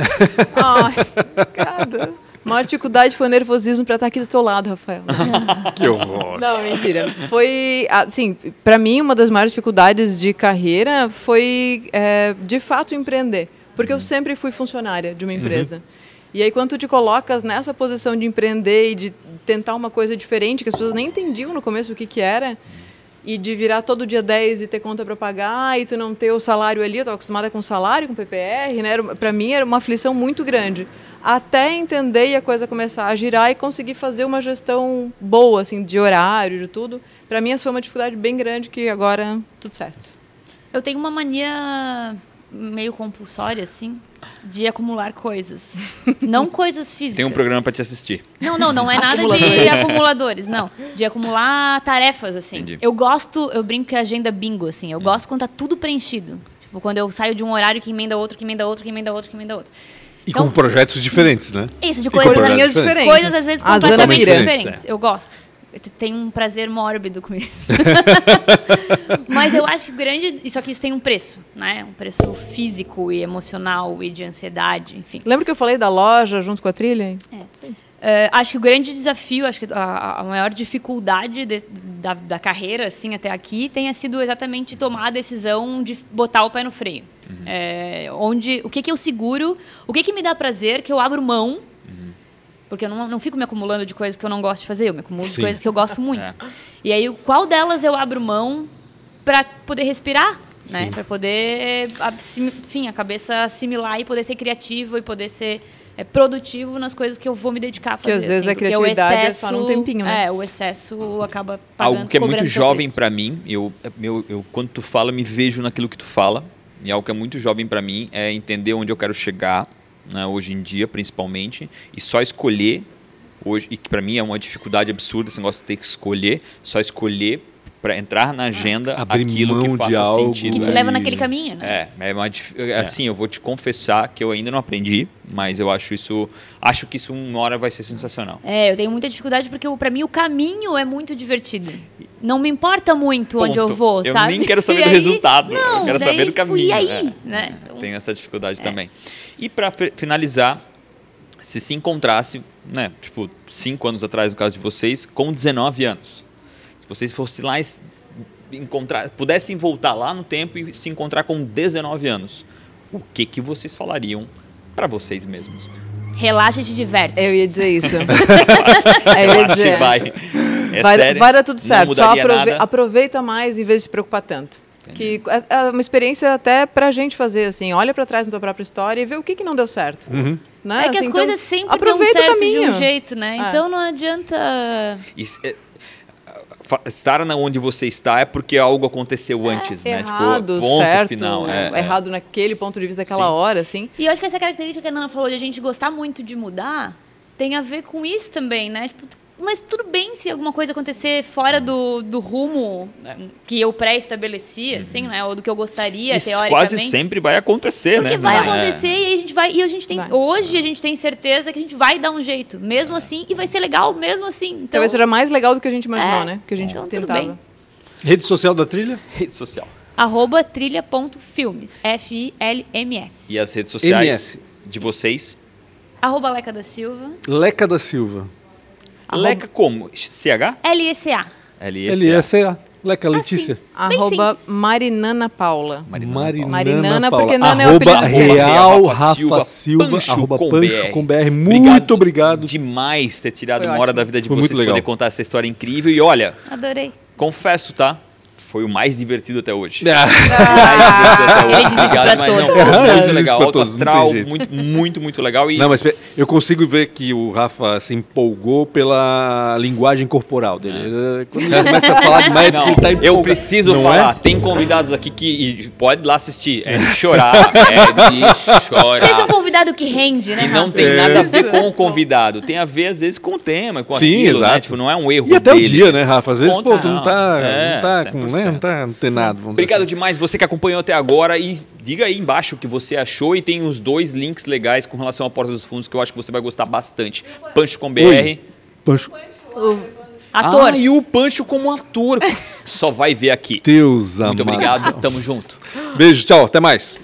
Ai, cara. A maior dificuldade foi o nervosismo para estar aqui do teu lado, Rafael. que horror. Não, mentira. Foi, assim, para mim, uma das maiores dificuldades de carreira foi, é, de fato, empreender. Porque uhum. eu sempre fui funcionária de uma uhum. empresa. Uhum. E aí, quando tu te colocas nessa posição de empreender e de tentar uma coisa diferente, que as pessoas nem entendiam no começo o que, que era, e de virar todo dia 10 e ter conta para pagar e tu não ter o salário ali, eu estava acostumada com salário, com PPR, né? Para mim era uma aflição muito grande. Até entender e a coisa começar a girar e conseguir fazer uma gestão boa, assim, de horário, de tudo. Para mim essa foi uma dificuldade bem grande que agora tudo certo. Eu tenho uma mania meio compulsória, assim, de acumular coisas. Não coisas físicas. Tem um programa para te assistir. Não, não, não é nada de acumuladores, não. De acumular tarefas, assim. Entendi. Eu gosto, eu brinco que é agenda bingo, assim. Eu hum. gosto quando tá tudo preenchido. Tipo, quando eu saio de um horário que emenda outro, que emenda outro, que emenda outro, que emenda outro. E então, com projetos diferentes, né? Isso, de coisas, diferentes. Coisas às vezes completamente diferentes. É. Eu gosto tem um prazer mórbido com isso. Mas eu acho grande. Isso aqui isso tem um preço, né? Um preço físico e emocional e de ansiedade, enfim. Lembra que eu falei da loja junto com a trilha? É. Uh, acho que o grande desafio, acho que a, a maior dificuldade de, da, da, carreira, assim, até aqui, tenha sido exatamente tomar a decisão de botar o pé no freio. Uhum. É, onde, o que, que eu seguro, o que, que me dá prazer, que eu abro mão porque eu não, não fico me acumulando de coisas que eu não gosto de fazer, eu me acumulo Sim. de coisas que eu gosto muito. É. E aí, qual delas eu abro mão para poder respirar? Né? Para poder, enfim, a cabeça assimilar e poder ser criativo e poder ser é, produtivo nas coisas que eu vou me dedicar a fazer. Que às vezes assim, a criatividade excesso, é só num tempinho, né? É, o excesso acaba pagando, Algo que é muito jovem para mim, eu, eu, eu, quando tu fala, me vejo naquilo que tu fala. E algo que é muito jovem para mim é entender onde eu quero chegar né, hoje em dia, principalmente, e só escolher hoje, e que para mim é uma dificuldade absurda esse negócio de ter que escolher, só escolher para entrar na agenda Abrir aquilo que faça algo, sentido. Que te leva naquele caminho, né? É, é uma, é. assim, eu vou te confessar que eu ainda não aprendi, mas eu acho isso, acho que isso uma hora vai ser sensacional. É, eu tenho muita dificuldade porque para mim o caminho é muito divertido. Não me importa muito Ponto. onde eu vou, eu sabe? Eu nem quero saber e do aí, resultado, não, eu quero saber do caminho. E aí, é, né? É, tenho essa dificuldade é. também. E para finalizar, se se encontrasse, né, tipo, cinco anos atrás, no caso de vocês, com 19 anos, se vocês fossem lá encontrar, pudessem voltar lá no tempo e se encontrar com 19 anos, o que que vocês falariam para vocês mesmos? Relaxa e te diverte. Eu ia dizer isso. eu ia dizer. Vai. É vai, sério, vai dar tudo certo. Só aprove nada. aproveita mais em vez de se preocupar tanto. Entendi. Que é, é uma experiência até pra gente fazer, assim, olha para trás na tua própria história e vê o que, que não deu certo. Uhum. Né? É que assim, as então, coisas sempre aproveita dão certo de um jeito, né? É. Então não adianta... Isso, é, estar onde você está é porque algo aconteceu é, antes, né? Errado, tipo, ponto certo, final. É, é, errado naquele ponto de vista daquela Sim. hora, assim. E eu acho que essa característica que a Nana falou de a gente gostar muito de mudar tem a ver com isso também, né? Tipo, mas tudo bem se alguma coisa acontecer fora do, do rumo que eu pré-estabeleci, assim, né? Ou do que eu gostaria, Isso teoricamente. quase sempre vai acontecer, Porque né? vai acontecer é. e a gente vai... E a gente tem... Vai. Hoje a gente tem certeza que a gente vai dar um jeito, mesmo assim, e vai ser legal mesmo assim. Então, Talvez seja mais legal do que a gente imaginou, é, né? Que a gente então, tentava. Rede social da trilha? Rede social. Arroba trilha.filmes. F-I-L-M-S. E as redes sociais MS. de vocês? Arroba Leca da Silva. Leca da Silva. Leca como? CH? L-E-C-A. L-E-C-A. Leca Letícia. Assim, Arroba Marinana Paula. Marinana, Marinana, Marinana Paula. porque Nana é o apelido Real Rafa Silva, Silva Pancho arroba com Pancho com BR. Muito obrigado. demais ter tirado Foi uma hora da vida de Foi vocês poder contar essa história incrível. E olha... Adorei. Confesso, tá? Foi o mais divertido até hoje. Ah. mais divertido até hoje. Ele disse Obrigado, mas não, muito legal. Alto astral, muito, muito, muito legal. E... Não, mas eu consigo ver que o Rafa se empolgou pela linguagem corporal dele. É. Quando ele começa a falar demais, não, ele tá empolgado. Eu preciso não falar. É? Tem convidados aqui que pode lá assistir. É de chorar, é de chorar. Seja um convidado que rende, né? E não tem nada a ver com o convidado. Tem a ver, às vezes, com o tema, com Sim, aquilo, né? exato. né? Tipo, não é um erro E até dele. o dia, né, Rafa? Às vezes, Conta, pô, tu não tá, é, não tá com, né? Não, tá, não tem nada. Obrigado demais você que acompanhou até agora e diga aí embaixo o que você achou e tem os dois links legais com relação à Porta dos Fundos que eu acho que você vai gostar bastante. Pancho com BR. Pancho. Ator. Ah, e o Pancho como ator. Só vai ver aqui. Deus Muito amado. obrigado, tamo junto. Beijo, tchau, até mais.